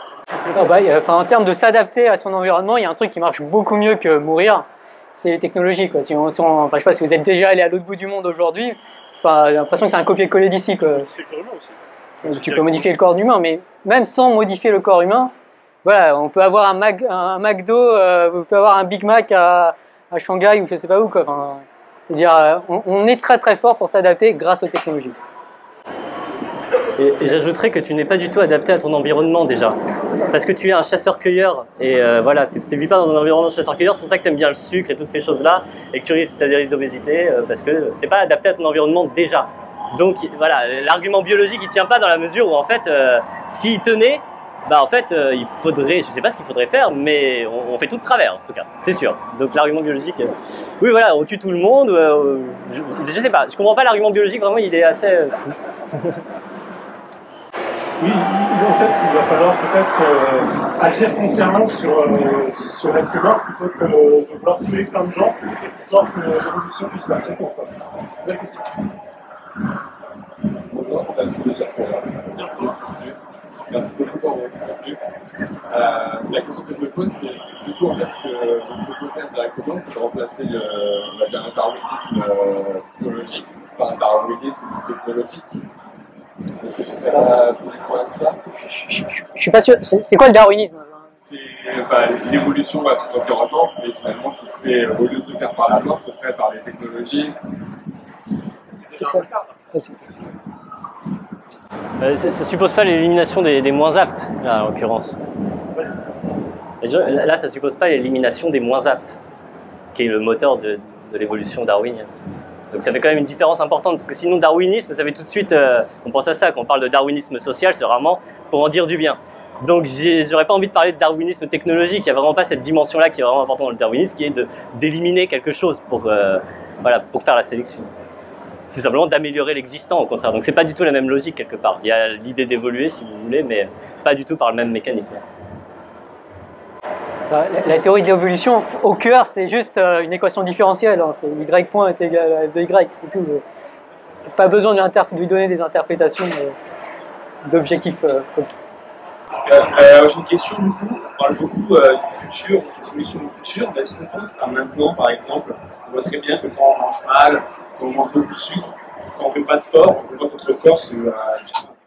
oh bah, enfin, En termes de s'adapter à son environnement, il y a un truc qui marche beaucoup mieux que mourir, c'est les technologies. Quoi. Si on, si on, enfin, je sais pas si vous êtes déjà allé à l'autre bout du monde aujourd'hui, enfin, j'ai l'impression que c'est un copier-coller d'ici. Tu peux modifier le corps humain, mais même sans modifier le corps humain, voilà, on peut avoir un, Mac, un McDo, euh, on peut avoir un Big Mac à, à Shanghai ou je sais pas où. Quoi. Enfin, dire, on, on est très très fort pour s'adapter grâce aux technologies. Et, j'ajouterais que tu n'es pas du tout adapté à ton environnement déjà. Parce que tu es un chasseur-cueilleur et euh, voilà, tu ne vis pas dans un environnement chasseur-cueilleur, c'est pour ça que tu aimes bien le sucre et toutes ces choses-là et que tu risques, des risques d'obésité euh, parce que tu n'es pas adapté à ton environnement déjà. Donc voilà, l'argument biologique il tient pas dans la mesure où en fait, euh, s'il tenait, bah en fait, il faudrait, je sais pas ce qu'il faudrait faire, mais on, fait tout de travers en tout cas, c'est sûr. Donc l'argument biologique, oui voilà, on tue tout le monde. Je, je, sais pas, je comprends pas l'argument biologique, vraiment il est assez fou. *laughs* oui, en fait, il va falloir peut-être euh, agir consciemment sur, euh, sur l'être humain plutôt que de vouloir tuer plein de gens, histoire que l'évolution puisse passer pour quoi. Belle question. Bonjour, merci déjà pour Merci beaucoup pour votre contenu. Euh, la question que je me pose, c'est du coup, en fait, ce que vous proposez indirectement, c'est de remplacer le, on va dire, un technologique par un darwinisme technologique. Est-ce que Je suis pas sûr. C'est quoi le darwinisme? C'est bah, l'évolution à son environnement, mais finalement qui se fait, au lieu de se faire par la mort, se fait par les technologies. C'est ça. Euh, ça, ça suppose pas l'élimination des, des, moins aptes, là, en l'occurrence. Là, ça suppose pas l'élimination des moins aptes, ce qui est le moteur de, de l'évolution darwinienne. Donc ça fait quand même une différence importante, parce que sinon darwinisme, ça fait tout de suite, euh, on pense à ça, quand on parle de darwinisme social, c'est vraiment pour en dire du bien. Donc j'aurais pas envie de parler de darwinisme technologique, il n'y a vraiment pas cette dimension-là qui est vraiment importante dans le darwinisme, qui est d'éliminer quelque chose pour, euh, voilà, pour faire la sélection c'est simplement d'améliorer l'existant au contraire. Donc c'est pas du tout la même logique quelque part. Il y a l'idée d'évoluer si vous voulez, mais pas du tout par le même mécanisme. La, la théorie de l'évolution, au cœur, c'est juste euh, une équation différentielle. Hein. C'est y point est égal à f de y, c'est tout. Pas besoin de lui donner des interprétations euh, d'objectifs. Euh, euh, J'ai une question du coup. On parle beaucoup euh, du futur, des solutions du futur, mais est-ce qu'on pense à maintenant par exemple? On voit très bien que quand on mange mal, quand on mange beaucoup de sucre, quand on ne fait pas de sport, on voit que notre corps se euh,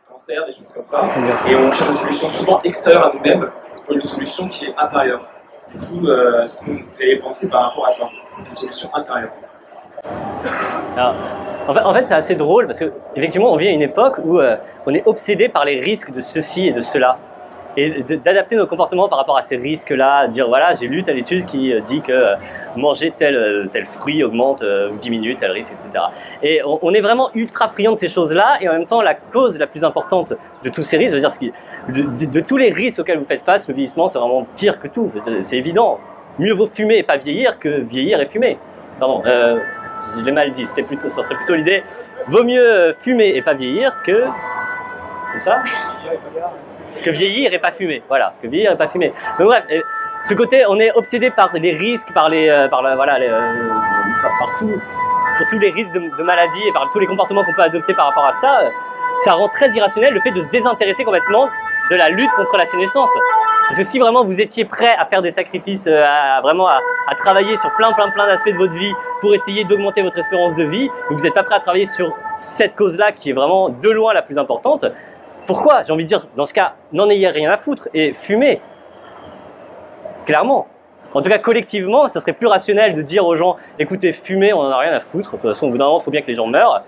cancer, des choses comme ça. Et on cherche une solution souvent extérieure à nous-mêmes, une solution qui est intérieure. Du coup, euh, est-ce que vous avez pensé par rapport à ça Une solution intérieure? Alors, en fait, en fait c'est assez drôle parce que effectivement, on vit à une époque où euh, on est obsédé par les risques de ceci et de cela. Et d'adapter nos comportements par rapport à ces risques-là, dire voilà, j'ai lu telle étude qui euh, dit que euh, manger tel, euh, tel fruit augmente ou diminue tel risque, etc. Et on, est vraiment ultra friand de ces choses-là, et en même temps, la cause la plus importante de tous ces risques, dire ce qui, de, de, tous les risques auxquels vous faites face, le vieillissement, c'est vraiment pire que tout. C'est évident. Mieux vaut fumer et pas vieillir que vieillir et fumer. Pardon, euh, je l'ai mal dit. C'était ça serait plutôt l'idée. Vaut mieux fumer et pas vieillir que, c'est ça? Que vieillir et pas fumer. Voilà, que vieillir et pas fumer. Donc bref, euh, ce côté, on est obsédé par les risques, par les, euh, par la, voilà, les, euh, par, tout, pour tous les risques de, de maladie et par tous les comportements qu'on peut adopter par rapport à ça. Ça rend très irrationnel le fait de se désintéresser complètement de la lutte contre la sénescence. Parce que si vraiment vous étiez prêt à faire des sacrifices, à, vraiment à, travailler sur plein plein plein d'aspects de votre vie pour essayer d'augmenter votre espérance de vie, vous n'êtes pas prêt à travailler sur cette cause-là qui est vraiment de loin la plus importante, pourquoi J'ai envie de dire, dans ce cas, n'en ayez rien à foutre et fumez. Clairement. En tout cas, collectivement, ça serait plus rationnel de dire aux gens, écoutez, fumez, on n'en a rien à foutre. De toute façon, au bout d'un moment, il faut bien que les gens meurent.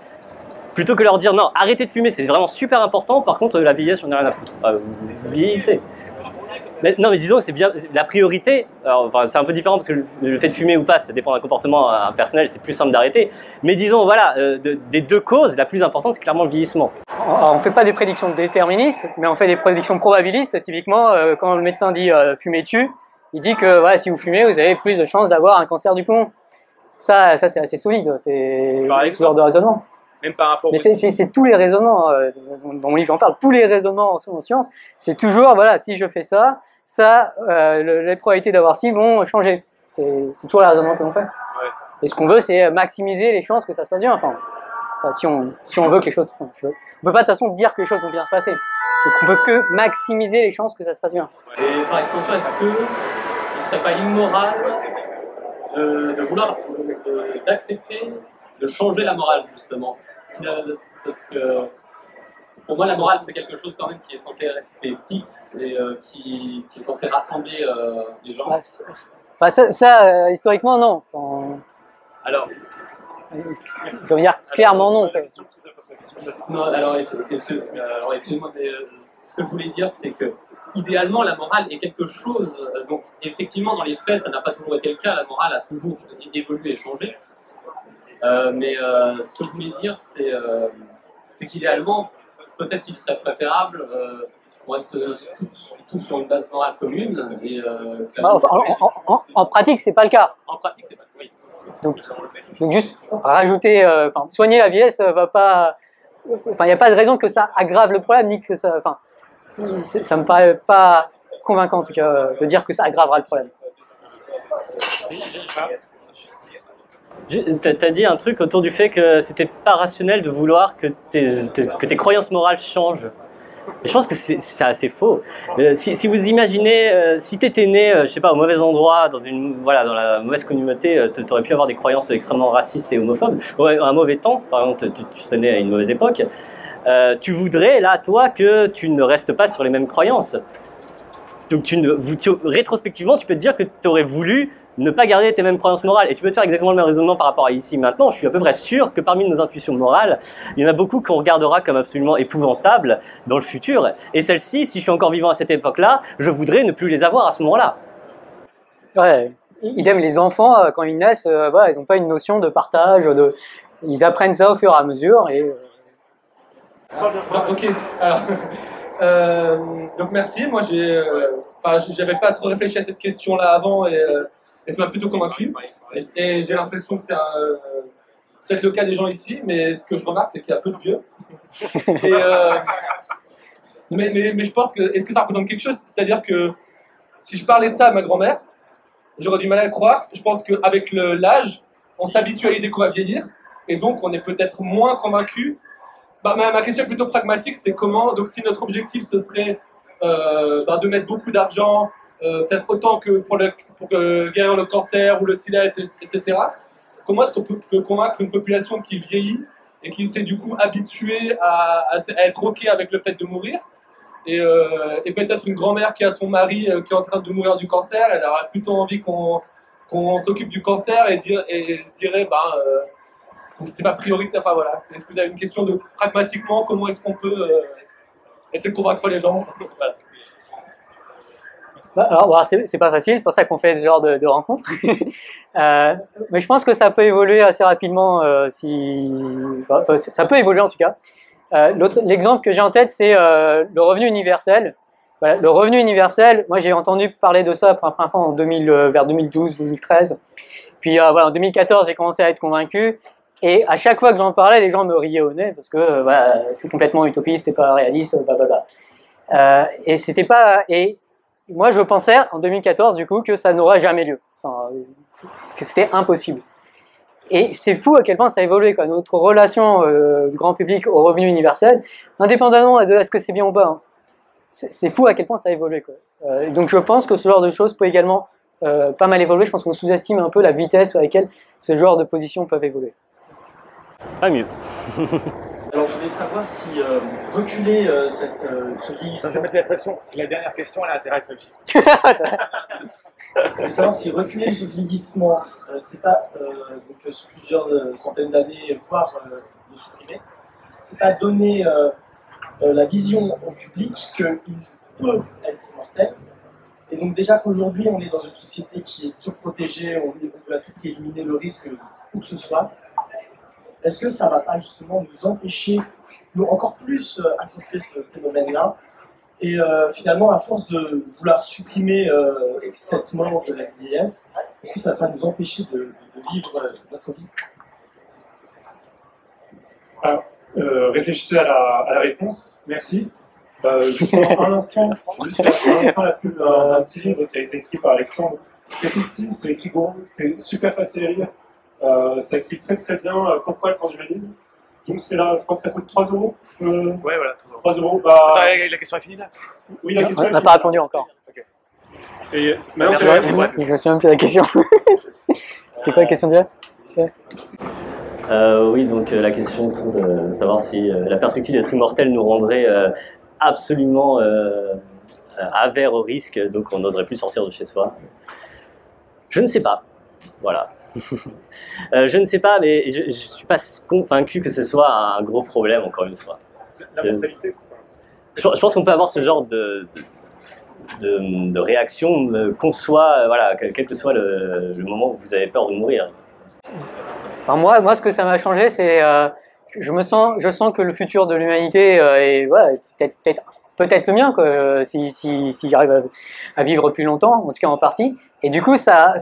Plutôt que leur dire, non, arrêtez de fumer, c'est vraiment super important. Par contre, la vieillesse, j'en ai rien à foutre. Ah, vous vieillissez non, mais disons, c'est bien la priorité. enfin, c'est un peu différent parce que le, fait de fumer ou pas, ça dépend d'un comportement euh, personnel, c'est plus simple d'arrêter. Mais disons, voilà, euh, des deux causes, la plus importante, c'est clairement le vieillissement. On ne fait pas des prédictions déterministes, mais on fait des prédictions probabilistes. Typiquement, euh, quand le médecin dit fumez tu, il dit que voilà, si vous fumez, vous avez plus de chances d'avoir un cancer du poumon. Ça, ça c'est assez solide. C'est ce genre de raisonnement. Même par rapport Mais c'est tous les raisonnements, dans mon livre j'en parle, tous les raisonnements en sciences, c'est toujours, voilà, si je fais ça, ça, euh, les probabilités d'avoir ci vont changer. C'est toujours le raisonnement que l'on fait. Et ce qu'on veut, c'est maximiser les chances que ça se passe bien. Enfin, si, on, si on veut que les choses. on peut pas de toute façon dire que les choses vont bien se passer. Donc on peut que maximiser les chances que ça se passe bien. Et par extension, est-ce que il serait pas immoral de, de vouloir, d'accepter de changer la morale justement? Parce que pour moi, la morale, c'est quelque chose quand même qui est censé rester fixe et euh, qui, qui, est censé rassembler euh, les gens. Bah, ça, ça euh, historiquement, non. Alors, je veux dire clairement non. Non, alors, est-ce, alors excuse-moi, mais ce que je voulais dire, c'est que idéalement, la morale est quelque chose. Donc, effectivement, dans les faits, ça n'a pas toujours été le cas. La morale a toujours évolué et changé. Mais ce que je voulais dire, c'est, c'est qu'idéalement, peut-être qu'il serait préférable euh, qu'on reste tous sur une base morale commune. Et, euh, bah, en, pratique, c'est pas le cas. En pratique, c'est pas oui. Donc, donc juste rajouter, euh, soigner la vieillesse va pas. Enfin, il n'y a pas de raison que ça aggrave le problème, ni que ça. Enfin, ça me paraît pas convaincant en tout cas de dire que ça aggravera le problème. T'as dit un truc autour du fait que c'était pas rationnel de vouloir que tes, que tes croyances morales changent. Je pense que c'est assez faux. Euh, si, vous imaginez, euh, si t'étais né, euh, je sais pas, au mauvais endroit, dans une, voilà, dans la mauvaise communauté, t'aurais pu avoir des croyances extrêmement racistes et homophobes. Ouais, un mauvais temps, par exemple, tu, tu serais né à une mauvaise époque. tu voudrais, là, toi, que tu ne restes pas sur les mêmes croyances. Donc, tu ne, vous, rétrospectivement, tu peux te dire que tu aurais voulu ne pas garder tes mêmes croyances morales. Et tu peux te faire exactement le même raisonnement par rapport à ici maintenant. Je suis à peu près sûr que parmi nos intuitions morales, il y en a beaucoup qu'on regardera comme absolument épouvantables dans le futur. Et celles-ci, si je suis encore vivant à cette époque-là, je voudrais ne plus les avoir à ce moment-là. Ouais. Idem, les enfants, euh, quand ils naissent, euh, voilà, ils n'ont pas une notion de partage, de... ils apprennent ça au fur et à mesure. Et... Euh, ok, alors, *laughs* donc merci. Moi, j'ai, j'avais pas trop réfléchi à cette question-là avant et et ça m'a plutôt convaincu. Et, j'ai l'impression que c'est peut-être le cas des gens ici, mais ce que je remarque, c'est qu'il y a peu de vieux. *laughs* Euh, mais, mais, je pense que, est-ce que ça représente quelque chose? C'est-à-dire que si je parlais de ça à ma grand-mère, j'aurais du mal à le croire. Je pense qu'avec l'âge, on s'habitue à l'idée qu'on va vieillir, et donc on est peut-être moins convaincu. Bah, ma, question est plutôt pragmatique, c'est comment, donc si notre objectif ce serait euh, bah, de mettre beaucoup d'argent euh, peut-être autant que pour, le, guérir le cancer ou le sida, etc. Comment est-ce qu'on peut, convaincre une population qui vieillit et qui s'est du coup habituée à, être OK avec le fait de mourir? Et, euh, peut-être une grand-mère qui a son mari euh, qui est en train de mourir du cancer, elle aura plutôt envie qu'on s'occupe du cancer et, dire, et se dirait, bah, c'est pas prioritaire. Enfin voilà. Est-ce que vous avez une question de pragmatiquement, comment est-ce qu'on peut essayer de convaincre les gens? *laughs* Bah, alors, voilà, c'est pas facile, c'est pour ça qu'on fait ce genre de, de rencontres. *laughs* Euh, mais je pense que ça peut évoluer assez rapidement euh, si. enfin, enfin, ça peut évoluer en tout cas. Euh, L'exemple que j'ai en tête, c'est euh, le revenu universel. Le revenu universel, moi j'ai entendu parler de ça pour première fois en 2000, euh, vers 2012-2013. Puis euh, en 2014, j'ai commencé à être convaincu. Et à chaque fois que j'en parlais, les gens me riaient au nez parce que euh, c'est complètement utopiste, c'est pas réaliste, blablabla. Euh, et c'était pas. Et moi, je pensais en 2014 du coup que ça n'aurait jamais lieu, Enfin, que c'était impossible. Et c'est fou à quel point ça a évolué quoi. Notre relation euh, grand public au revenu universel, indépendamment de est-ce que c'est bien ou pas. hein. C'est fou à quel point ça a évolué. Quoi. Euh, donc je pense que ce genre de choses peut également euh, pas mal évoluer. Je pense qu'on sous-estime un peu la vitesse à laquelle ce genre de positions peuvent évoluer. Pas *laughs* mieux. Alors je voulais savoir si euh, reculer euh, cette, euh, ce Ça vieillissement, fait mettre la pression. C'est la dernière question, elle a intérêt à être réussie. *laughs* je voulais savoir si reculer ce vieillissement, euh, c'est pas euh, donc, euh, sur plusieurs euh, centaines d'années, voire euh, le supprimer, c'est pas donner euh, euh, la vision au public qu'il peut être immortel. Et donc déjà qu'aujourd'hui on est dans une société qui est surprotégée, on, est- on veut à tout éliminer le risque où que ce soit, est-ce que ça va pas justement nous empêcher, nous encore plus euh, accentuer ce phénomène-là Et euh, finalement, à force de vouloir supprimer euh, cette mort de la vieillesse, est-ce que ça va pas nous empêcher de, de vivre euh, notre vie? Euh, réfléchissez à la, à la réponse. Merci. Juste pendant un *laughs* instant, juste un instant, la pub d'un petit livre qui a été écrit par Alexandre. C'est tout petit, c'est écrit gros, c'est super facile à lire. Euh, ça explique très très bien euh, pourquoi le transhumanisme. Donc c'est là, je crois que ça coûte 3 euros. Euh, Ouais, voilà. 3 euros. Bah, Attends, la question est finie là? Oui, la On question est n'a pas répondu encore. Et maintenant, Merci, c'est c'est vrai. Je me souviens plus de la question. *laughs* C'était quoi la question déjà? Euh, oui, donc euh, la question autour de savoir si euh, la perspective d'être immortel nous rendrait euh, absolument euh, euh, avers au risque, donc on n'oserait plus sortir de chez soi. Je ne sais pas. Voilà. Euh, je ne sais pas, mais je ne suis pas convaincu que ce soit un gros problème, encore une fois. La mortalité, c'est Je, je pense qu'on peut avoir ce genre de, de, de- de réaction, euh, qu'on soit, euh, voilà, quel, quel que soit le, le moment où vous avez peur de mourir. Enfin, moi, moi, ce que ça m'a changé, c'est euh, je me sens, je sens que le futur de l'humanité euh, est voilà, peut-être peut-être peut-être le mien, quoi, si, si, si j'arrive à, à vivre plus longtemps, en tout cas en partie. Et du coup, ça,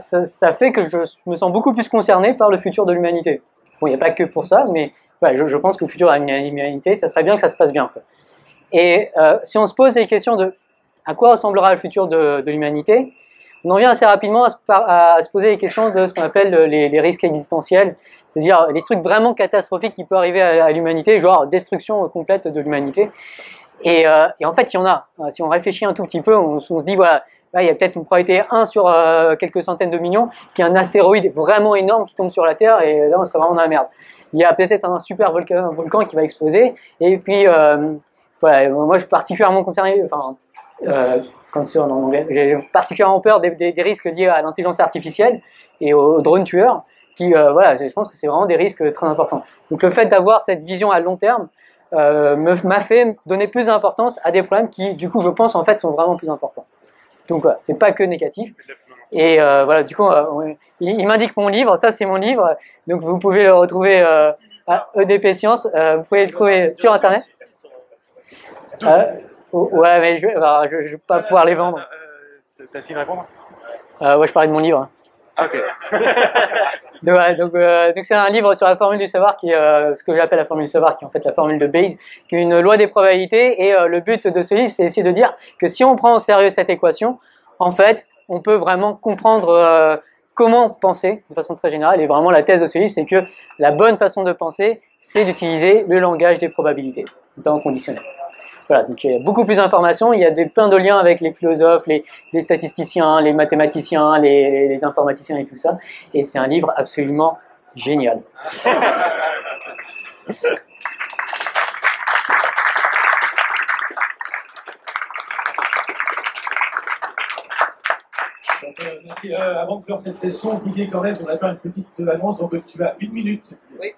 fait que je me sens beaucoup plus concerné par le futur de l'humanité. Bon, il n'y a pas que pour ça, mais je, pense que le futur de l'humanité, ça serait bien que ça se passe bien. Et euh, si on se pose les questions de à quoi ressemblera le futur de, l'humanité, on en vient assez rapidement à se, poser les questions de ce qu'on appelle les, les risques existentiels, c'est-à-dire des trucs vraiment catastrophiques qui peuvent arriver à, l'humanité, genre destruction complète de l'humanité. Et, euh, en fait, il y en a. Si on réfléchit un tout petit peu, on se dit, voilà, il y a peut-être une probabilité 1 sur euh, quelques centaines de millions qu'il y a un astéroïde vraiment énorme qui tombe sur la Terre et là, on serait vraiment dans la merde. Il y a peut-être un super volcan, qui va exploser. Et puis, euh, moi, je suis particulièrement concerné, enfin, euh, en anglais, j'ai particulièrement peur des, risques liés à l'intelligence artificielle et aux drones tueurs. Qui, euh, voilà, je pense que c'est vraiment des risques très importants. Donc, le fait d'avoir cette vision à long terme, euh, me- m'a fait donner plus d'importance à des problèmes qui, du coup, je pense, en fait, sont vraiment plus importants. Donc, voilà, c'est pas que négatif. Et euh, voilà, du coup, euh, il, il m'indique mon livre, ça c'est mon livre, donc vous pouvez le retrouver euh, à EDP Science, euh, vous pouvez le trouver sur Internet. Euh, ouais, mais je, je, je vais pas pouvoir les vendre. T'as fini de répondre? Euh, ouais, je parlais de mon livre. Ah, ok. *laughs* Donc, voilà, euh, donc c'est un livre sur la formule du savoir qui est euh, ce que j'appelle la formule du savoir, qui est en fait la formule de Bayes, qui est une loi des probabilités. Et euh, le but de ce livre, c'est essayer de dire que si on prend au sérieux cette équation, en fait, on peut vraiment comprendre euh, comment penser de façon très générale. Et vraiment, la thèse de ce livre, c'est que la bonne façon de penser, c'est d'utiliser le langage des probabilités, notamment conditionnel. Voilà, donc il y a beaucoup plus d'informations, il y a des, plein de liens avec les philosophes, les, les statisticiens, les mathématiciens, les, les- les informaticiens et tout ça. Et c'est un livre absolument génial. Merci. Euh, avant de clore cette session, Didier, quand même, on va faire une petite annonce. Donc, tu as une minute. Oui.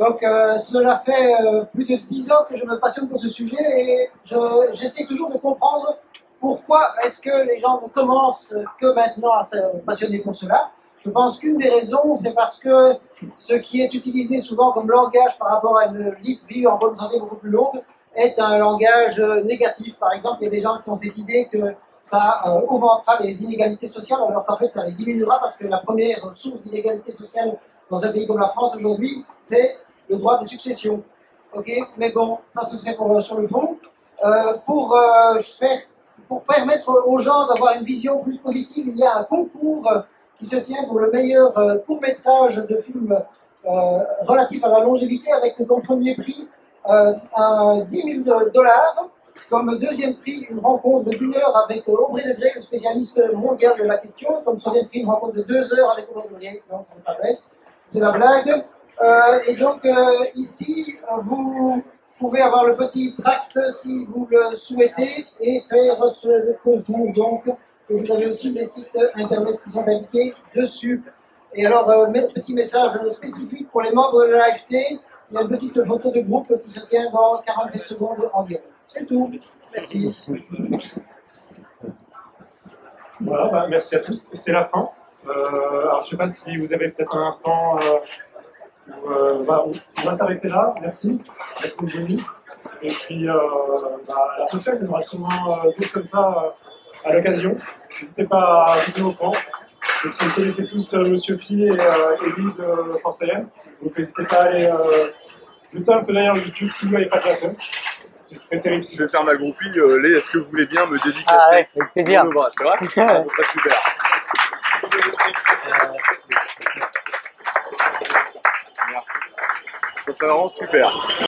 Donc, euh, cela fait euh, plus de dix ans que je me passionne pour ce sujet et je- j'essaie toujours de comprendre pourquoi est-ce que les gens ne commencent que maintenant à se passionner pour cela Je pense qu'une des raisons, c'est parce que ce qui est utilisé souvent comme langage par rapport à une vie en bonne santé beaucoup plus longue est un langage négatif. Par exemple, il y a des gens qui ont cette idée que ça euh, augmentera les inégalités sociales, alors qu'en fait ça les diminuera parce que la première source d'inégalité sociale dans un pays comme la France aujourd'hui, c'est le droit de succession. Ok, mais bon, ça ce serait pour, sur le fond. Euh, pour, euh, faire, pour permettre aux gens d'avoir une vision plus positive, il y a un concours qui se tient pour le meilleur court métrage de film relatif à la longévité avec comme premier prix un 10 000 dollars comme deuxième prix, une rencontre d'une heure avec euh, Aubry Degré, le spécialiste mondial de la question. Comme troisième prix, une rencontre de deux heures avec Aubry Degré. Non, c'est pas vrai. C'est la blague. Euh, et donc, euh, ici, vous pouvez avoir le petit tract si vous le souhaitez et faire ce concours. Donc, vous avez aussi les sites internet qui sont indiqués dessus. Et alors, petit message spécifique pour les membres de l'AFT, il y a une petite photo de groupe qui se tient dans 47 secondes environ. C'est tout. Merci. Voilà, bah, merci à tous. C'est la fin. Euh, alors, je ne sais pas si vous avez peut-être un instant. Euh, euh, bah, on va s'arrêter là. Merci. Merci de venir. Et puis, bah, à la prochaine, il y aura sûrement d'autres comme ça à l'occasion. N'hésitez pas à venir au camp. Et si vous connaissez tous Monsieur Pi et Elie de France Science, donc n'hésitez pas à aller jeter un peu d'œil YouTube si vous n'avez pas de la ce serait terrible. Je vais faire ma groupie. Euh, Lé, est-ce que vous voulez bien me dédicacer Ah ouais, avec plaisir. *laughs* C'est vrai ah, Ça serait super. Ça serait vraiment super.